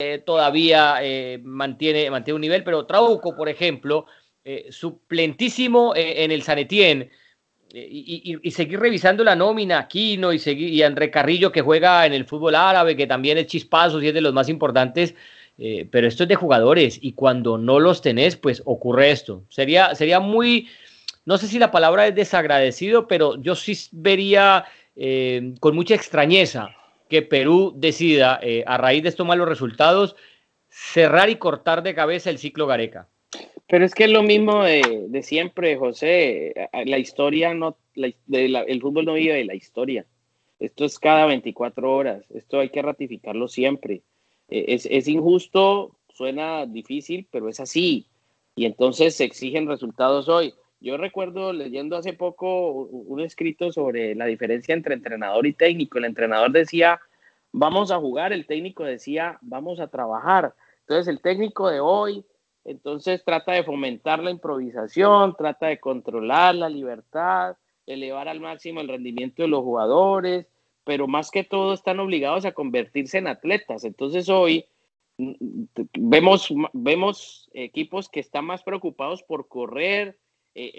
[SPEAKER 1] eh, todavía eh, mantiene, mantiene un nivel, pero Trauco, por ejemplo, eh, suplentísimo en el Sanetien, y, seguir revisando la nómina, Aquino y, seguir, y André Carrillo que juega en el fútbol árabe, que también es chispazos y es de los más importantes, eh, pero esto es de jugadores y cuando no los tenés, pues ocurre esto. Sería, sería muy, no sé si la palabra es desagradecido, pero yo sí vería eh, con mucha extrañeza que Perú decida, eh, a raíz de estos malos resultados, cerrar y cortar de cabeza el ciclo Gareca.
[SPEAKER 2] Pero es que es lo mismo de, siempre, José. La historia no, el fútbol no vive de la historia. Esto es cada 24 horas. Esto hay que ratificarlo siempre. E, es, es injusto, suena difícil, pero es así. Y entonces se exigen resultados hoy. Yo recuerdo leyendo hace poco un escrito sobre la diferencia entre entrenador y técnico. El entrenador decía, vamos a jugar, el técnico decía, vamos a trabajar. Entonces el técnico de hoy entonces trata de fomentar la improvisación, trata de controlar la libertad, elevar al máximo el rendimiento de los jugadores, pero más que todo están obligados a convertirse en atletas. Entonces hoy mm, vemos, vemos equipos que están más preocupados por correr, eh,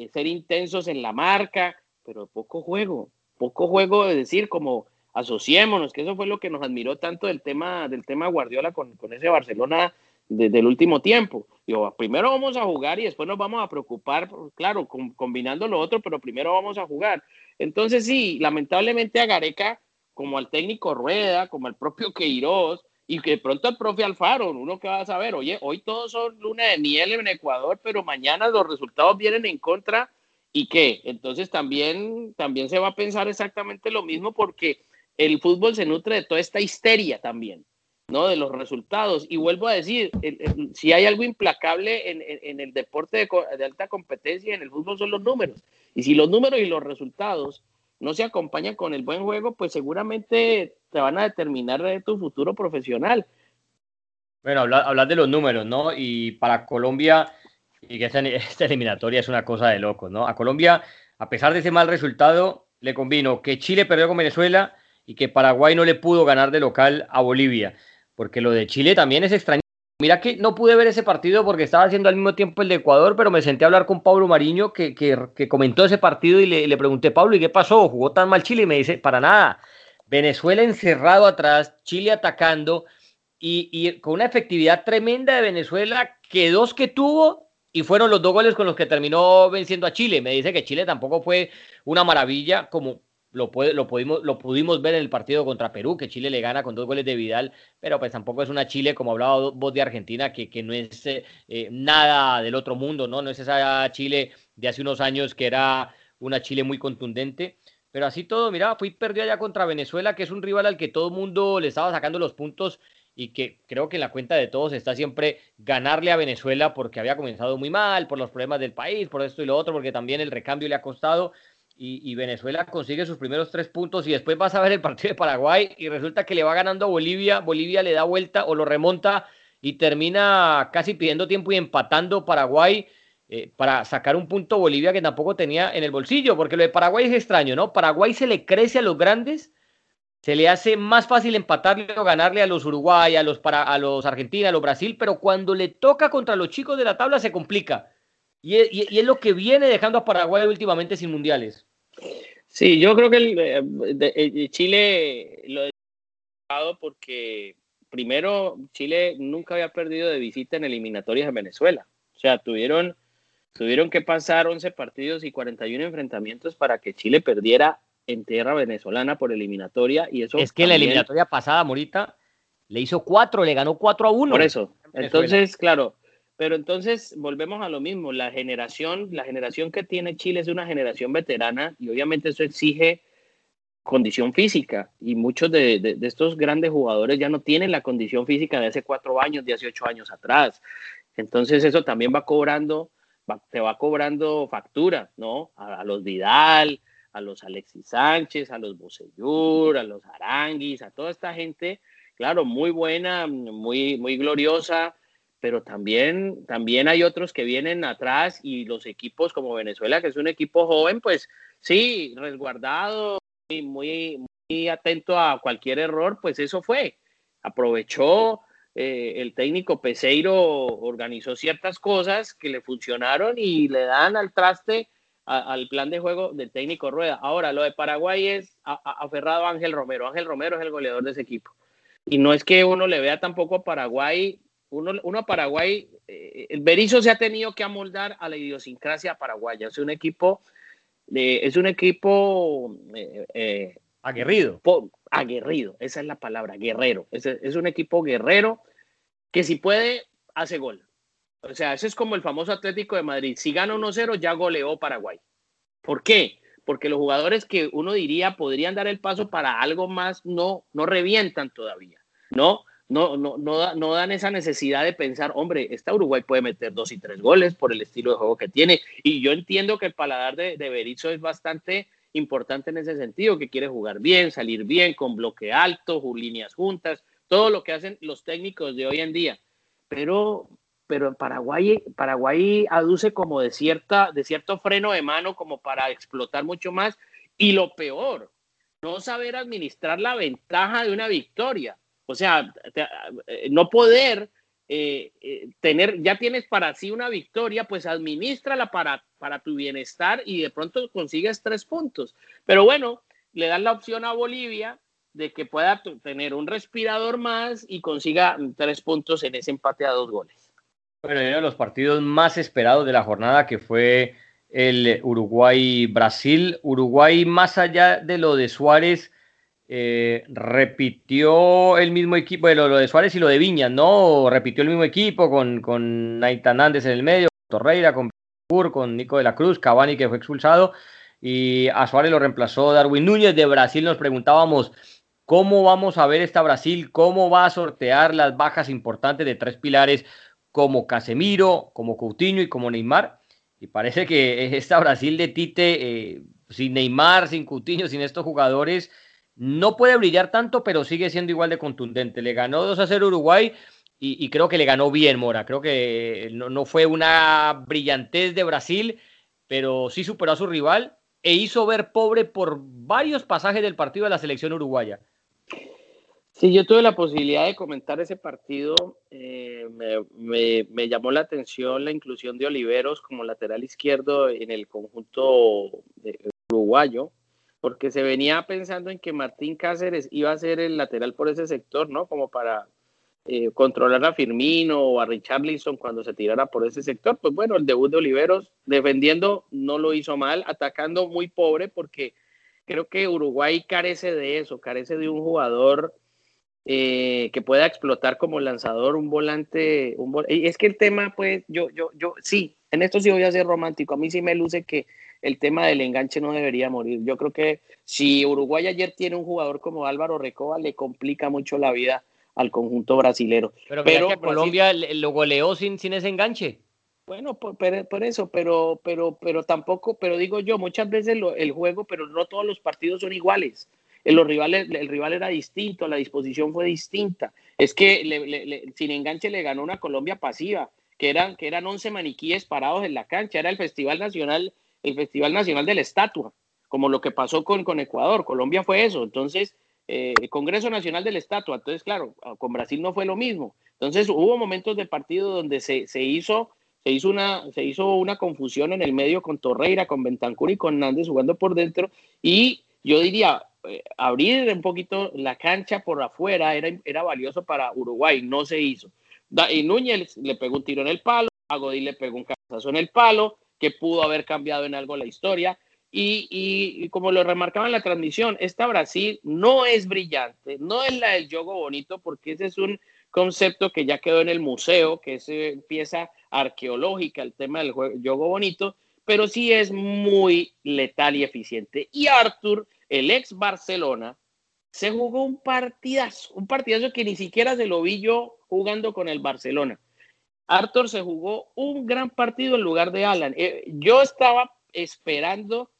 [SPEAKER 2] eh, ser intensos en la marca, pero poco juego, poco juego de decir como asociémonos, que eso fue lo que nos admiró tanto del tema, del tema Guardiola con, con ese Barcelona desde el último tiempo. Yo, primero vamos a jugar y después nos vamos a preocupar, claro, combinando lo otro, pero primero vamos a jugar. Entonces sí, lamentablemente a Gareca, como al técnico Rueda, como al propio Queiroz, y que de pronto al profe Alfaro, uno que va a saber, oye, hoy todos son luna de miel en Ecuador, pero mañana los resultados vienen en contra y qué. Entonces también, también se va a pensar exactamente lo mismo porque el fútbol se nutre de toda esta histeria también. ¿No? de los resultados. Y vuelvo a decir, si hay algo implacable en, el deporte de, alta competencia, en el fútbol son los números. Y si los números y los resultados no se acompañan con el buen juego, pues seguramente te van a determinar de tu futuro profesional.
[SPEAKER 1] Bueno, hablar, de los números, ¿no? Y para Colombia, y que esta, esta eliminatoria es una cosa de locos, ¿no? A Colombia, a pesar de ese mal resultado, le convino que Chile perdió con Venezuela y que Paraguay no le pudo ganar de local a Bolivia porque lo de Chile también es extraño. Mira que no pude ver ese partido porque estaba haciendo al mismo tiempo el de Ecuador, pero me senté a hablar con Pablo Mariño que, que, comentó ese partido y le, le, pregunté, Pablo, ¿y qué pasó? ¿Jugó tan mal Chile? Y me dice, para nada. Venezuela encerrado atrás, Chile atacando y, y con una efectividad tremenda de Venezuela, que dos que tuvo y fueron los dos goles con los que terminó venciendo a Chile. Me dice que Chile tampoco fue una maravilla como lo, lo, pudimos, lo pudimos ver en el partido contra Perú, que Chile le gana con dos goles de Vidal, pero pues tampoco es una Chile, como hablaba vos de Argentina, que, que no es eh, eh, nada del otro mundo, ¿no? No es esa Chile de hace unos años que era una Chile muy contundente. Pero así todo, mira, fui perdido allá contra Venezuela, que es un rival al que todo el mundo le estaba sacando los puntos y que creo que en la cuenta de todos está siempre ganarle a Venezuela porque había comenzado muy mal, por los problemas del país, por esto y lo otro, porque también el recambio le ha costado y, Venezuela consigue sus primeros tres puntos y después vas a ver el partido de Paraguay y resulta que le va ganando a Bolivia, Bolivia le da vuelta o lo remonta y termina casi pidiendo tiempo y empatando Paraguay eh, para sacar un punto Bolivia que tampoco tenía en el bolsillo, porque lo de Paraguay es extraño, ¿no? Paraguay se le crece a los grandes, se le hace más fácil empatarle o ganarle a los Uruguay, a los, para, a los Argentina, a los Brasil, pero cuando le toca contra los chicos de la tabla se complica. Y es, lo que viene dejando a Paraguay últimamente sin mundiales.
[SPEAKER 2] Sí, yo creo que el, eh, eh, Chile lo he dejado porque primero Chile nunca había perdido de visita en eliminatorias a Venezuela. O sea, tuvieron, tuvieron que pasar 11 partidos y 41 enfrentamientos para que Chile perdiera en tierra venezolana por eliminatoria. Y eso
[SPEAKER 1] es que en la eliminatoria pasada, Morita, le hizo 4, le ganó 4 a 1.
[SPEAKER 2] Por eso. Entonces, claro, pero entonces volvemos a lo mismo, la generación, la generación que tiene Chile es una generación veterana y obviamente eso exige condición física y muchos de, estos grandes jugadores ya no tienen la condición física de hace cuatro años, de hace ocho años atrás. Entonces eso también va cobrando, te va cobrando factura, ¿no? A, los Vidal, a los Alexis Sánchez, a los Bocellur, a los Aranguis, a toda esta gente, claro, muy buena, muy, muy gloriosa, pero también, también hay otros que vienen atrás y los equipos como Venezuela, que es un equipo joven, pues sí, resguardado y muy, muy atento a cualquier error, pues eso fue. Aprovechó eh, el técnico Peseiro, organizó ciertas cosas que le funcionaron y le dan al traste al plan de juego del técnico Rueda. Ahora, lo de Paraguay es aferrado a Ángel Romero. Ángel Romero es el goleador de ese equipo. Y no es que uno le vea tampoco a Paraguay, uno, uno a Paraguay, eh, el Berizzo se ha tenido que amoldar a la idiosincrasia paraguaya. Es un equipo, es un equipo
[SPEAKER 1] eh, eh, aguerrido.
[SPEAKER 2] aguerrido, esa es la palabra, guerrero. Es, es un equipo guerrero que si puede, hace gol. O sea, ese es como el famoso Atlético de Madrid. Si gana 1-0, ya goleó Paraguay. ¿Por qué? Porque los jugadores que uno diría podrían dar el paso para algo más no, no revientan todavía. No, no, no, no, dan esa necesidad de pensar, hombre, esta Uruguay puede meter dos y tres goles por el estilo de juego que tiene. Y yo entiendo que el paladar de, de Berizzo es bastante importante en ese sentido, que quiere jugar bien, salir bien, con bloque alto, líneas juntas, todo lo que hacen los técnicos de hoy en día. Pero pero Paraguay, Paraguay aduce como de, cierta, de cierto freno de mano como para explotar mucho más. Y lo peor, no saber administrar la ventaja de una victoria. O sea, eh, no poder eh, eh, tener, ya tienes para sí una victoria, pues administrala para, para tu bienestar y de pronto consigues tres puntos. Pero bueno, le dan la opción a Bolivia de que pueda tener un respirador más y consiga tres puntos en ese empate a dos goles.
[SPEAKER 1] Bueno, uno de los partidos más esperados de la jornada que fue el Uruguay-Brasil. Uruguay, más allá de lo de Suárez, eh, repitió el mismo equipo, bueno, lo de Suárez y lo de Viña, ¿no? Repitió el mismo equipo con, con Naitan Andes en el medio, con Torreira, con con Nico de la Cruz, Cavani que fue expulsado y a Suárez lo reemplazó Darwin Núñez de Brasil. Nos preguntábamos cómo vamos a ver esta Brasil, cómo va a sortear las bajas importantes de tres pilares como Casemiro, como Coutinho y como Neymar. Y parece que <laughs> esta Brasil de Tite, eh, sin Neymar, sin Coutinho, sin estos jugadores, no puede brillar tanto, pero sigue siendo igual de contundente. Le ganó 2 a 0 Uruguay y, creo que le ganó bien Mora. Creo que no, no, fue una brillantez de Brasil, pero sí superó a su rival e hizo ver pobre por varios pasajes del partido de la selección uruguaya.
[SPEAKER 2] Sí, yo tuve la posibilidad de comentar ese partido. Eh, me, llamó la atención la inclusión de Oliveros como lateral izquierdo en el conjunto uruguayo, porque se venía pensando en que Martín Cáceres iba a ser el lateral por ese sector, ¿no? Como para eh, controlar a Firmino o a Richarlison cuando se tirara por ese sector. Pues bueno, el debut de Oliveros defendiendo no lo hizo mal, atacando muy pobre porque creo que Uruguay carece de eso, carece de un jugador eh, que pueda explotar como lanzador un volante. Un y es que el tema, pues, yo, yo, yo, sí, en esto sí voy a ser romántico. A mí sí me luce que el tema del enganche no debería morir. Yo creo que si Uruguay ayer tiene un jugador como Álvaro Recoba, le complica mucho la vida al conjunto brasilero.
[SPEAKER 1] Pero, pero Colombia lo goleó sin, sin ese enganche.
[SPEAKER 2] Bueno, por, por, eso, pero, pero, pero tampoco, pero digo yo, muchas veces el juego, pero no todos los partidos son iguales los rivales, el rival era distinto, la disposición fue distinta. Es que sin enganche le ganó una Colombia pasiva, que eran, que eran 11 maniquíes parados en la cancha, era el Festival Nacional, el Festival Nacional de la Estatua, como lo que pasó con, con Ecuador, Colombia fue eso, entonces, eh, Congreso Nacional de la Estatua, entonces, claro, con Brasil no fue lo mismo. Entonces, hubo momentos de partido donde se, se hizo se hizo una, se hizo una confusión en el medio con Torreira, con Bentancur y con Nández jugando por dentro. Y yo diría, eh, abrir un poquito la cancha por afuera era, era valioso para Uruguay, no se hizo. y Núñez le pegó un tiro en el palo, a Godín le pegó un cabezazo en el palo, que pudo haber cambiado en algo la historia. Y, y, como lo remarcaba en la transmisión, esta Brasil no es brillante, no es la del juego bonito, porque ese es un concepto que ya quedó en el museo, que es pieza arqueológica, el tema del juego bonito, pero sí es muy letal y eficiente. Y Arthur el ex Barcelona, se jugó un partidazo, un partidazo que ni siquiera se lo vi yo jugando con el Barcelona. Arthur se jugó un gran partido en lugar de Alan. Eh, yo estaba esperando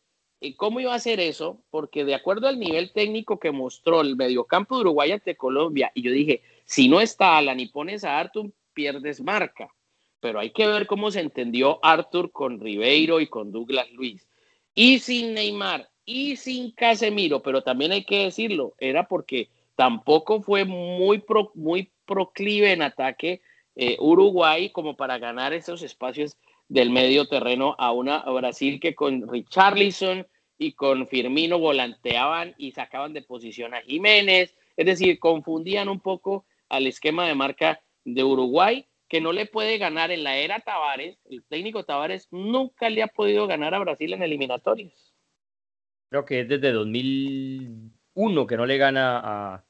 [SPEAKER 2] eh, cómo iba a hacer eso, porque de acuerdo al nivel técnico que mostró el mediocampo de Uruguay ante Colombia, y yo dije, si no está Alan y pones a Arthur, pierdes marca. Pero hay que ver cómo se entendió Arthur con Ribeiro y con Douglas Luis. Y sin Neymar y sin Casemiro, pero también hay que decirlo, era porque tampoco fue muy, muy proclive en ataque eh, Uruguay como para ganar esos espacios del medio terreno a una Brasil que con Richarlison y con Firmino volanteaban y sacaban de posición a Jiménez, es decir, confundían un poco al esquema de marca de Uruguay, que no le puede ganar en la era Tavares, el técnico Tavares nunca le ha podido ganar a Brasil en eliminatorias.
[SPEAKER 1] Creo que es desde 2001 que no le gana a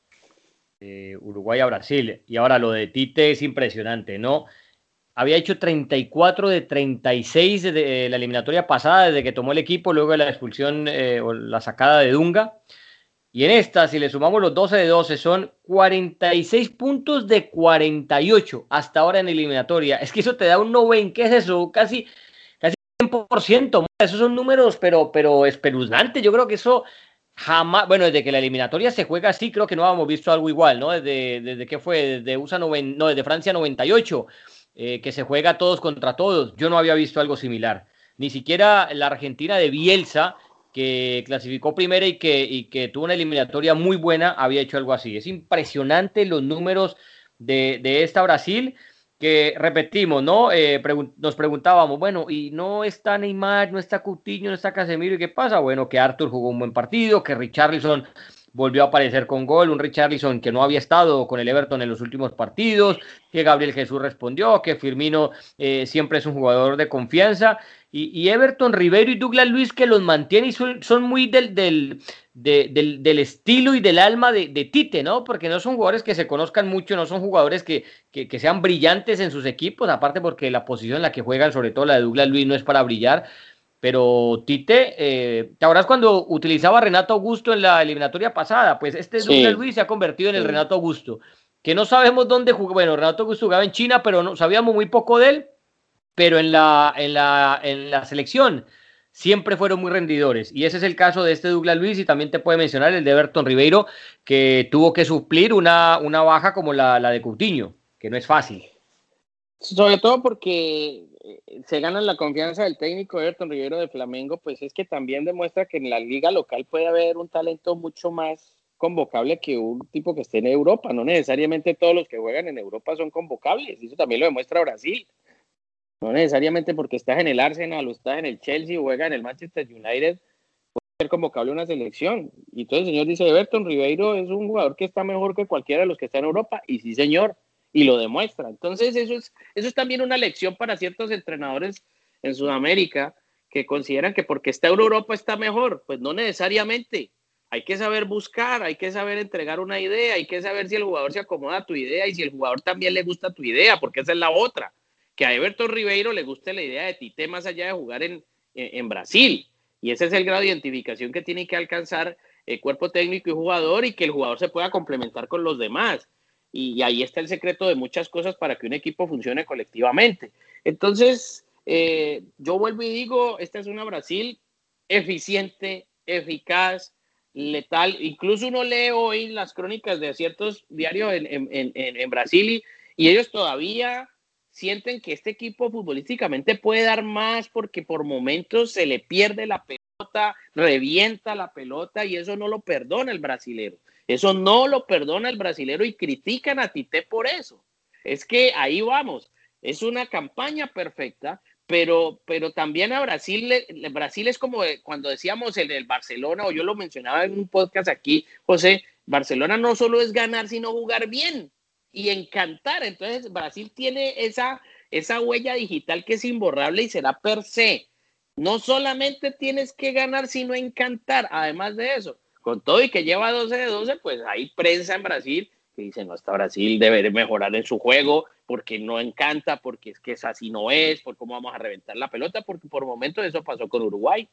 [SPEAKER 1] eh, Uruguay a Brasil. Y ahora lo de Tite es impresionante, ¿no? había hecho 34 de 36 de la eliminatoria pasada desde que tomó el equipo, luego de la expulsión eh, o la sacada de Dunga. Y en esta, si le sumamos los 12 de 12, son 46 puntos de 48 hasta ahora en eliminatoria. Es que eso te da un 90, ¿qué es eso? Casi, casi 100%. Esos son números, pero, pero espeluznantes. Yo creo que eso jamás, bueno, desde que la eliminatoria se juega así, creo que no habíamos visto algo igual, ¿no? Desde, desde que fue, desde USA no, desde Francia 98 eh, que se juega todos contra todos. Yo no había visto algo similar. Ni siquiera la Argentina de Bielsa, que clasificó primera y que, y que tuvo una eliminatoria muy buena, había hecho algo así. Es impresionante los números de, de esta Brasil que repetimos, ¿no? Eh, nos preguntábamos, bueno, y no está Neymar, no está Coutinho, no está Casemiro, ¿y qué pasa? Bueno, que Arthur jugó un buen partido, que Richarlison volvió a aparecer con gol, un Richarlison que no había estado con el Everton en los últimos partidos, que Gabriel Jesús respondió, que Firmino eh, siempre es un jugador de confianza, y, Everton, Rivero y Douglas Luis que los mantiene y son, muy del, del, del, estilo y del alma de, Tite, ¿no? Porque no son jugadores que se conozcan mucho, no son jugadores que, que, que sean brillantes en sus equipos, aparte porque la posición en la que juegan, sobre todo la de Douglas Luis, no es para brillar, pero Tite, eh, ¿te acuerdas cuando utilizaba a Renato Augusto en la eliminatoria pasada? Pues este sí. Luis se ha convertido en el Renato Augusto, que no sabemos dónde jugó. Bueno, Renato Augusto jugaba en China, pero no sabíamos muy poco de él. Pero en la, en la, en la selección siempre fueron muy rendidores. Y ese es el caso de este Douglas Luis y también te puede mencionar el de Everton Ribeiro, que tuvo que suplir una, una baja como la, la de Coutinho, que no es fácil.
[SPEAKER 2] Sobre todo porque se ganan la confianza del técnico Everton Rivero de Flamengo, pues es que también demuestra que en la liga local puede haber un talento mucho más convocable que un tipo que esté en Europa. No necesariamente todos los que juegan en Europa son convocables, eso también lo demuestra Brasil. No necesariamente porque estás en el Arsenal o estás en el Chelsea o juega en el Manchester United, puede ser convocable una selección. Y entonces el señor dice, Everton Ribeiro es un jugador que está mejor que cualquiera de los que está en Europa, y sí señor, y lo demuestra. Entonces, eso es, eso es también una lección para ciertos entrenadores en Sudamérica que consideran que porque está en Europa está mejor. Pues no necesariamente. Hay que saber buscar, hay que saber entregar una idea, hay que saber si el jugador se acomoda a tu idea y si el jugador también le gusta tu idea, porque esa es la otra. Que a Everton Ribeiro le guste la idea de Tite más allá de jugar en, en, Brasil. Y ese es el grado de identificación que tiene que alcanzar el cuerpo técnico y jugador y que el jugador se pueda complementar con los demás y ahí está el secreto de muchas cosas para que un equipo funcione colectivamente. Entonces, eh, yo vuelvo y digo, esta es una Brasil eficiente, eficaz, letal. Incluso uno lee hoy las crónicas de ciertos diarios en, Brasil y, ellos todavía sienten que este equipo futbolísticamente puede dar más porque por momentos se le pierde la pelota, revienta la pelota y eso no lo perdona el brasilero. Eso no lo perdona el brasilero y critican a Tite por eso. Es que ahí vamos. Es una campaña perfecta, pero, pero también a Brasil, Brasil es como cuando decíamos en el Barcelona, o yo lo mencionaba en un podcast aquí, José, Barcelona no solo es ganar, sino jugar bien y encantar. Entonces, Brasil tiene esa, esa huella digital que es imborrable y será per se. No solamente tienes que ganar, sino encantar. Además de eso, con todo y que lleva 12 de 12, pues hay prensa en Brasil que dice, no, hasta Brasil debe mejorar en su juego porque no encanta, porque es que es así no es, por cómo vamos a reventar la pelota, porque por momentos eso pasó con Uruguay.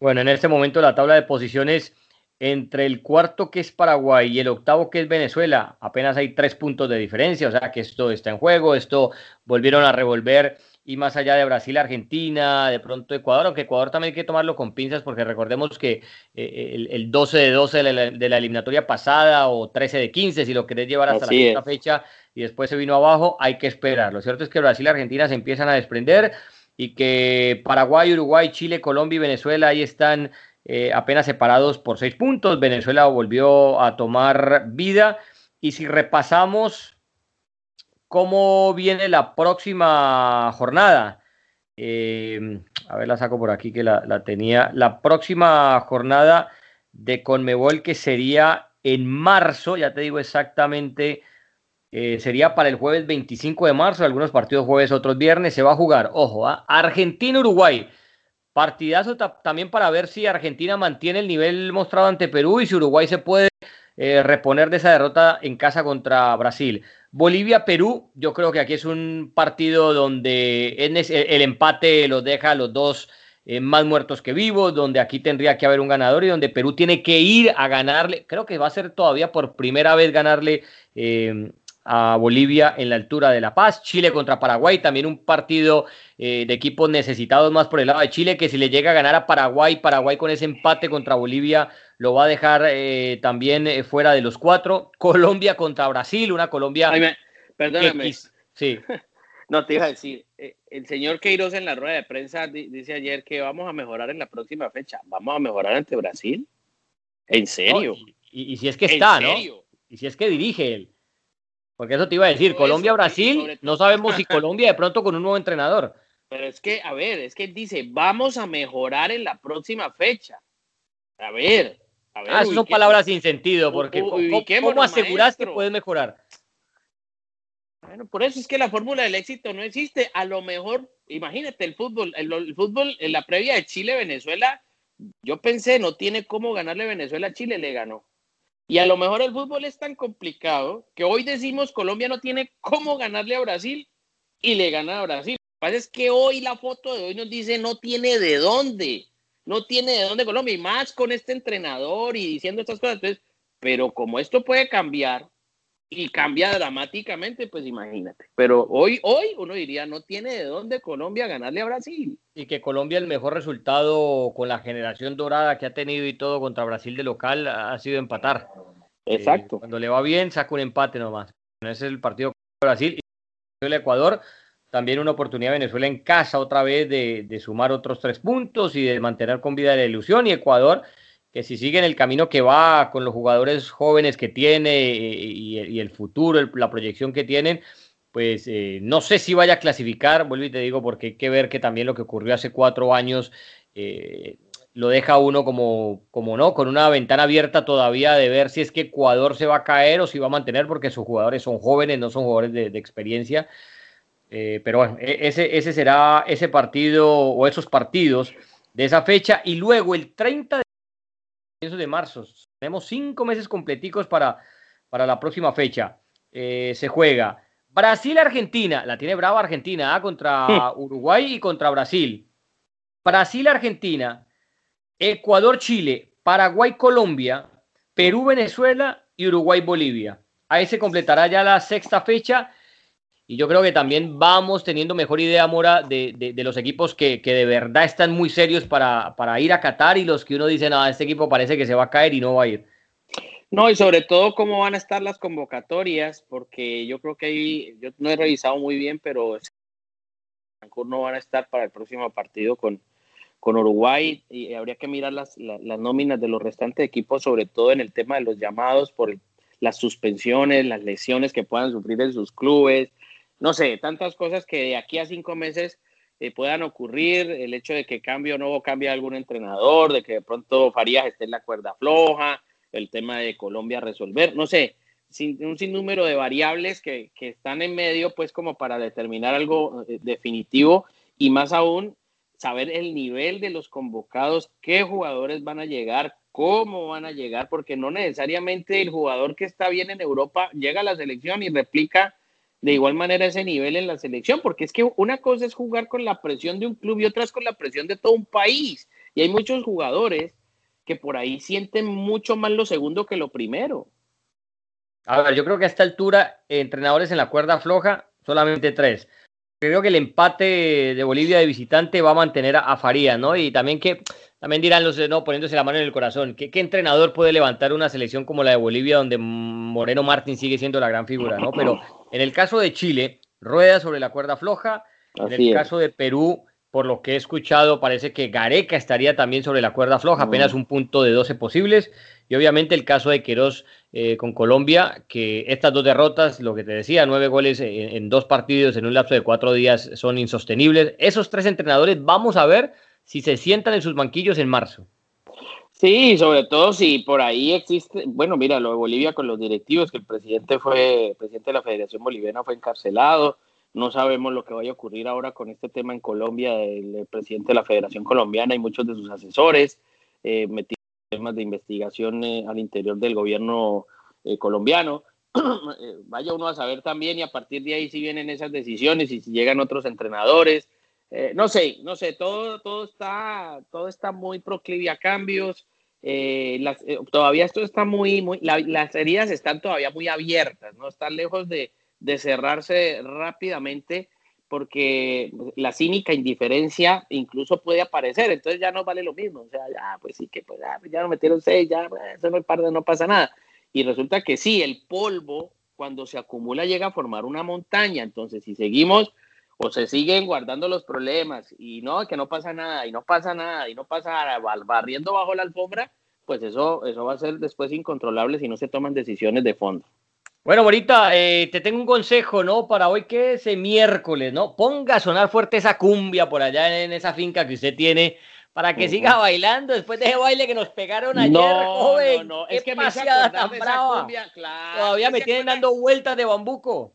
[SPEAKER 1] Bueno, en este momento la tabla de posiciones entre el cuarto que es Paraguay y el octavo que es Venezuela, apenas hay tres puntos de diferencia, o sea que esto está en juego, esto volvieron a revolver y más allá de Brasil, Argentina, de pronto Ecuador, aunque Ecuador también hay que tomarlo con pinzas porque recordemos que eh, el, 12 de 12 de la, eliminatoria pasada o 13 de 15, si lo querés llevar hasta la fecha y después se vino abajo, hay que esperar. Lo cierto es que Brasil y Argentina se empiezan a desprender y que Paraguay, Uruguay, Chile, Colombia y Venezuela ahí están eh, apenas separados por seis puntos. Venezuela volvió a tomar vida y si repasamos cómo viene la próxima jornada. Eh, a ver, la saco por aquí que la, tenía. La próxima jornada de Conmebol que sería en marzo, ya te digo exactamente, eh, sería para el jueves 25 de marzo, algunos partidos jueves, otros viernes, se va a jugar, ojo, ¿ah? Argentina-Uruguay. Partidazo también para ver si Argentina mantiene el nivel mostrado ante Perú y si Uruguay se puede eh, reponer de esa derrota en casa contra Brasil. Bolivia-Perú, yo creo que aquí es un partido donde el empate los deja a los dos eh, más muertos que vivos, donde aquí tendría que haber un ganador y donde Perú tiene que ir a ganarle, creo que va a ser todavía por primera vez ganarle eh, a Bolivia en la altura de La Paz. Chile contra Paraguay, también un partido eh, de equipos necesitados más por el lado de Chile, que si le llega a ganar a Paraguay, Paraguay con ese empate contra Bolivia lo va a dejar eh, también eh, fuera de los cuatro. <laughs> Colombia contra Brasil, una Colombia...
[SPEAKER 2] perdóname. sí. <laughs> No, te iba a decir, el señor Queiroz en la rueda de prensa dice ayer que vamos a mejorar en la próxima fecha. ¿Vamos a mejorar ante Brasil? ¿En serio?
[SPEAKER 1] y, si es que está, ¿no? Y si es que dirige él. Porque eso te iba a decir, Colombia-Brasil, no sabemos si Colombia de pronto con un nuevo entrenador.
[SPEAKER 2] Pero es que, a ver, es que él dice, vamos a mejorar en la próxima fecha. A ver, a ver.
[SPEAKER 1] Ah, son palabras sin sentido, porque ¿cómo, aseguras que puedes mejorar?
[SPEAKER 2] Bueno, por eso es que la fórmula del éxito no existe. A lo mejor, imagínate, el fútbol, el, fútbol en la previa de Chile-Venezuela, yo pensé, no tiene cómo ganarle Venezuela a Chile, le ganó. Y a lo mejor el fútbol es tan complicado que hoy decimos Colombia no tiene cómo ganarle a Brasil y le gana a Brasil. Lo que pasa es que hoy la foto de hoy nos dice no tiene de dónde, no tiene de dónde Colombia, y más con este entrenador y diciendo estas cosas. Entonces, pero como esto puede cambiar, y cambia dramáticamente, pues imagínate. Pero hoy, hoy uno diría, no tiene de dónde Colombia ganarle a Brasil.
[SPEAKER 1] Y que Colombia el mejor resultado con la generación dorada que ha tenido y todo contra Brasil de local ha sido empatar.
[SPEAKER 2] Exacto.
[SPEAKER 1] Eh, cuando le va bien, saca un empate nomás. Ese es el partido con Brasil. Y el Ecuador, también una oportunidad Venezuela en casa otra vez de, de sumar otros tres puntos y de mantener con vida la ilusión. Y Ecuador que si siguen el camino que va con los jugadores jóvenes que tiene eh, y, el futuro, la proyección que tienen, pues eh, no sé si vaya a clasificar, vuelvo y te digo, porque hay que ver que también lo que ocurrió hace cuatro años eh, lo deja uno como, como no, con una ventana abierta todavía de ver si es que Ecuador se va a caer o si va a mantener, porque sus jugadores son jóvenes, no son jugadores de, experiencia. Pero bueno, e, ese, ese será ese partido o esos partidos de esa fecha. Y luego el 30 de de marzo. Tenemos cinco meses completicos para, para la próxima fecha. Eh, se juega Brasil-Argentina. La tiene brava Argentina ¿ah? contra <laughs> Uruguay y contra Brasil. Brasil-Argentina. Ecuador-Chile. Paraguay-Colombia. Perú-Venezuela y Uruguay-Bolivia. Ahí se completará ya la sexta fecha y yo creo que también vamos teniendo mejor idea, Mora, de, de, los equipos que, que, de verdad están muy serios para, para, ir a Qatar y los que uno dice, no, este equipo parece que se va a caer y no va a ir.
[SPEAKER 2] No, y sobre todo cómo van a estar las convocatorias, porque yo creo que ahí, yo no he revisado muy bien, pero no van a estar para el próximo partido con, con Uruguay y habría que mirar las, las, las, nóminas de los restantes equipos, sobre todo en el tema de los llamados por las suspensiones, las lesiones que puedan sufrir en sus clubes, no sé, tantas cosas que de aquí a cinco meses eh, puedan ocurrir, el hecho de que cambie o no cambie algún entrenador, de que de pronto Farías esté en la cuerda floja, el tema de Colombia resolver, no sé, sin, un sinnúmero de variables que, que, están en medio, pues como para determinar algo eh, definitivo y más aún saber el nivel de los convocados, qué jugadores van a llegar, cómo van a llegar, porque no necesariamente el jugador que está bien en Europa llega a la selección y replica de igual manera ese nivel en la selección, porque es que una cosa es jugar con la presión de un club y otra es con la presión de todo un país. Y hay muchos jugadores que por ahí sienten mucho más lo segundo que lo primero.
[SPEAKER 1] A ver, yo creo que a esta altura, entrenadores en la cuerda floja, solamente tres. Creo que el empate de Bolivia de visitante va a mantener a, Faría, ¿no? Y también que, también dirán los, no, poniéndose la mano en el corazón, ¿qué, ¿qué entrenador puede levantar una selección como la de Bolivia donde Moreno Martín sigue siendo la gran figura, ¿no? Pero en el caso de Chile, rueda sobre la cuerda floja. en el caso de Perú, por lo que he escuchado, parece que Gareca estaría también sobre la cuerda floja, apenas un punto de 12 posibles. Y obviamente el caso de Queiroz eh, con Colombia, que estas dos derrotas, lo que te decía, nueve goles en, dos partidos en un lapso de cuatro días son insostenibles. Esos tres entrenadores, vamos a ver si se sientan en sus banquillos en marzo.
[SPEAKER 2] Sí, sobre todo si por ahí existe, bueno, mira, lo de Bolivia con los directivos, que el presidente fue, el presidente de la Federación Boliviana fue encarcelado, no sabemos lo que vaya a ocurrir ahora con este tema en Colombia, el, presidente de la Federación Colombiana y muchos de sus asesores eh, metidos en temas de investigación eh, al interior del gobierno eh, colombiano. <clears throat> Eh, vaya uno a saber también y a partir de ahí si vienen esas decisiones y si llegan otros entrenadores. No sé, no sé, todo, todo, está, todo está muy proclive a cambios. Las, todavía esto está muy, muy las heridas están todavía muy abiertas, no están lejos de, de cerrarse rápidamente porque la cínica indiferencia incluso puede aparecer, entonces ya no vale lo mismo, o sea, ya, pues sí que, pues, ya, ya no metieron seis, ya, eso no, parte, no pasa nada. Y resulta que sí, el polvo cuando se acumula llega a formar una montaña, entonces si seguimos o se siguen guardando los problemas y no, que no pasa nada, y no pasa nada, y no pasa nada, barriendo bajo la alfombra, pues eso, eso va a ser después incontrolable si no se toman decisiones de fondo.
[SPEAKER 1] Bueno, Morita, eh, te tengo un consejo, ¿no? Para hoy que es miércoles, ¿no? Ponga a sonar fuerte esa cumbia por allá en esa finca que usted tiene para que siga bailando después de ese baile que nos pegaron ayer,
[SPEAKER 2] no, joven. No, no, es que me
[SPEAKER 1] tan brava. Cumbia, claro. Todavía me tienen dando vueltas de bambuco.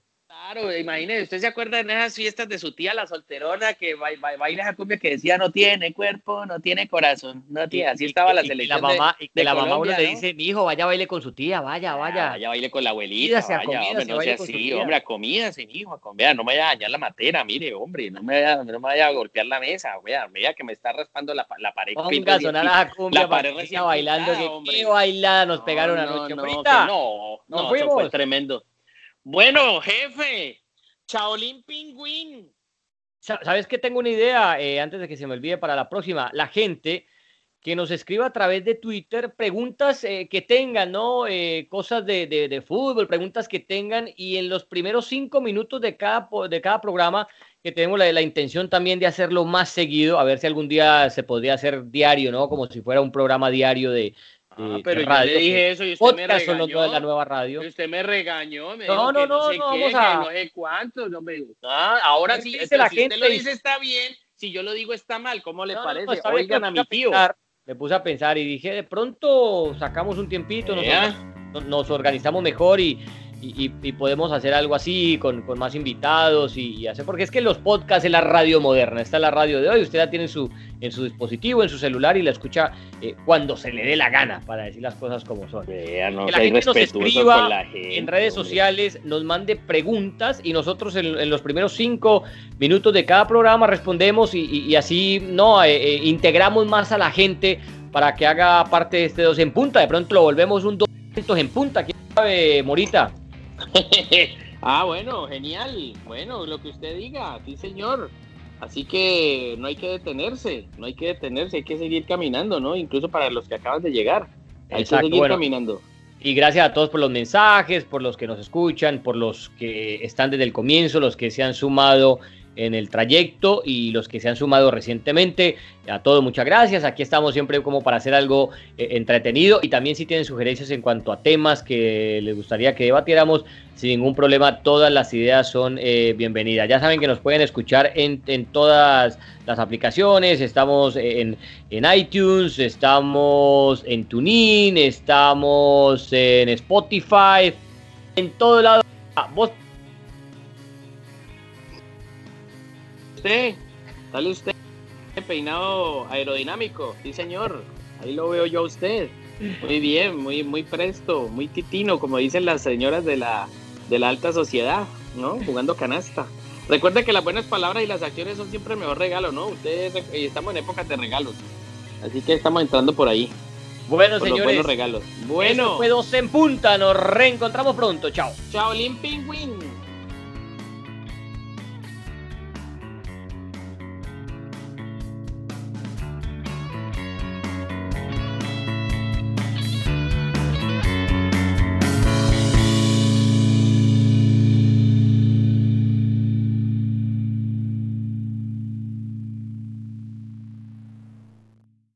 [SPEAKER 2] Claro, imagínese, ¿usted se acuerda de esas fiestas de su tía, la solterona, que baila esa cumbia que decía no tiene cuerpo, no tiene corazón, no tiene, así estaba la selección.
[SPEAKER 1] Y la mamá, y que la mamá uno le dice, mi hijo, vaya baile con su tía, vaya, vaya.
[SPEAKER 2] Vaya baile con la abuelita, vaya, comida, hombre, no sea así, hombre, a comida, sin hijo, a comer, no me vaya a dañar la matera, mire, hombre, no me vaya, no me vaya a golpear la mesa, vea, vea que me está raspando la, la pared.
[SPEAKER 1] Ponga a sonar a cumbia la pared recién bailando, que qué bailada nos pegaron anoche,
[SPEAKER 2] no, no, no, no, eso fue tremendo. Bueno, jefe, Shaolin Pingüín.
[SPEAKER 1] ¿Sabes que tengo una idea? Eh, antes de que se me olvide para la próxima. La gente que nos escriba a través de Twitter preguntas eh, que tengan, ¿no? Eh, cosas de, de, fútbol, preguntas que tengan y en los primeros cinco minutos de cada, de cada programa que tenemos la, la intención también de hacerlo más seguido, a ver si algún día se podría hacer diario, ¿no? Como si fuera un programa diario de,
[SPEAKER 2] Ah, pero yo le dije eso y usted me regañó.
[SPEAKER 1] de la nueva radio.
[SPEAKER 2] Y usted me regañó,
[SPEAKER 1] me no, no, no, no, sé no, qué,
[SPEAKER 2] no sé cuánto, no me ah, ahora sí, si la gente usted lo dice está bien, si yo lo digo está mal, ¿cómo le parece? Oigan a mi tío.
[SPEAKER 1] me puse a pensar y dije, de pronto sacamos un tiempito, nos organizamos mejor y, y, podemos hacer algo así con, con más invitados y, hacer, porque es que los podcasts es la radio moderna, está la radio de hoy, usted la tiene en su, en su dispositivo, en su celular y la escucha eh, cuando se le dé la gana, para decir las cosas como son.
[SPEAKER 2] que la
[SPEAKER 1] gente nos escriba en redes sociales, nos mande preguntas y nosotros en, los primeros cinco minutos de cada programa respondemos y, así no eh, eh, integramos más a la gente para que haga parte de este dos en punta. De pronto lo volvemos un dos en punta. ¿Quién sabe, Morita?
[SPEAKER 2] Ah, bueno, genial. Bueno, lo que usted diga, sí, señor. Así que no hay que detenerse, no hay que detenerse, hay que seguir caminando, ¿no? Incluso para los que acaban de llegar. Hay que seguir caminando.
[SPEAKER 1] Y gracias a todos por los mensajes, por los que nos escuchan, por los que están desde el comienzo, los que se han sumado en el trayecto y los que se han sumado recientemente. A todos muchas gracias. Aquí estamos siempre como para hacer algo eh, entretenido y también si tienen sugerencias en cuanto a temas que les gustaría que debatiéramos, sin ningún problema, todas las ideas son eh, bienvenidas. Ya saben que nos pueden escuchar en, todas las aplicaciones, estamos en, en, iTunes, estamos en TuneIn, estamos en Spotify, en todo lado. Ah,
[SPEAKER 2] usted, sale usted peinado aerodinámico, sí señor, ahí lo veo yo a usted. Muy bien, muy, muy presto, muy titino, como dicen las señoras de la, de la alta sociedad, ¿no? Jugando canasta. Recuerda que las buenas palabras y las acciones son siempre el mejor regalo, ¿no? Ustedes estamos en épocas de regalos. Así que estamos entrando por ahí.
[SPEAKER 1] Bueno, señores.
[SPEAKER 2] Buenos regalos. Bueno.
[SPEAKER 1] Esto fue dos en punta. Nos reencontramos pronto. Chao.
[SPEAKER 2] Chao, Limping Win.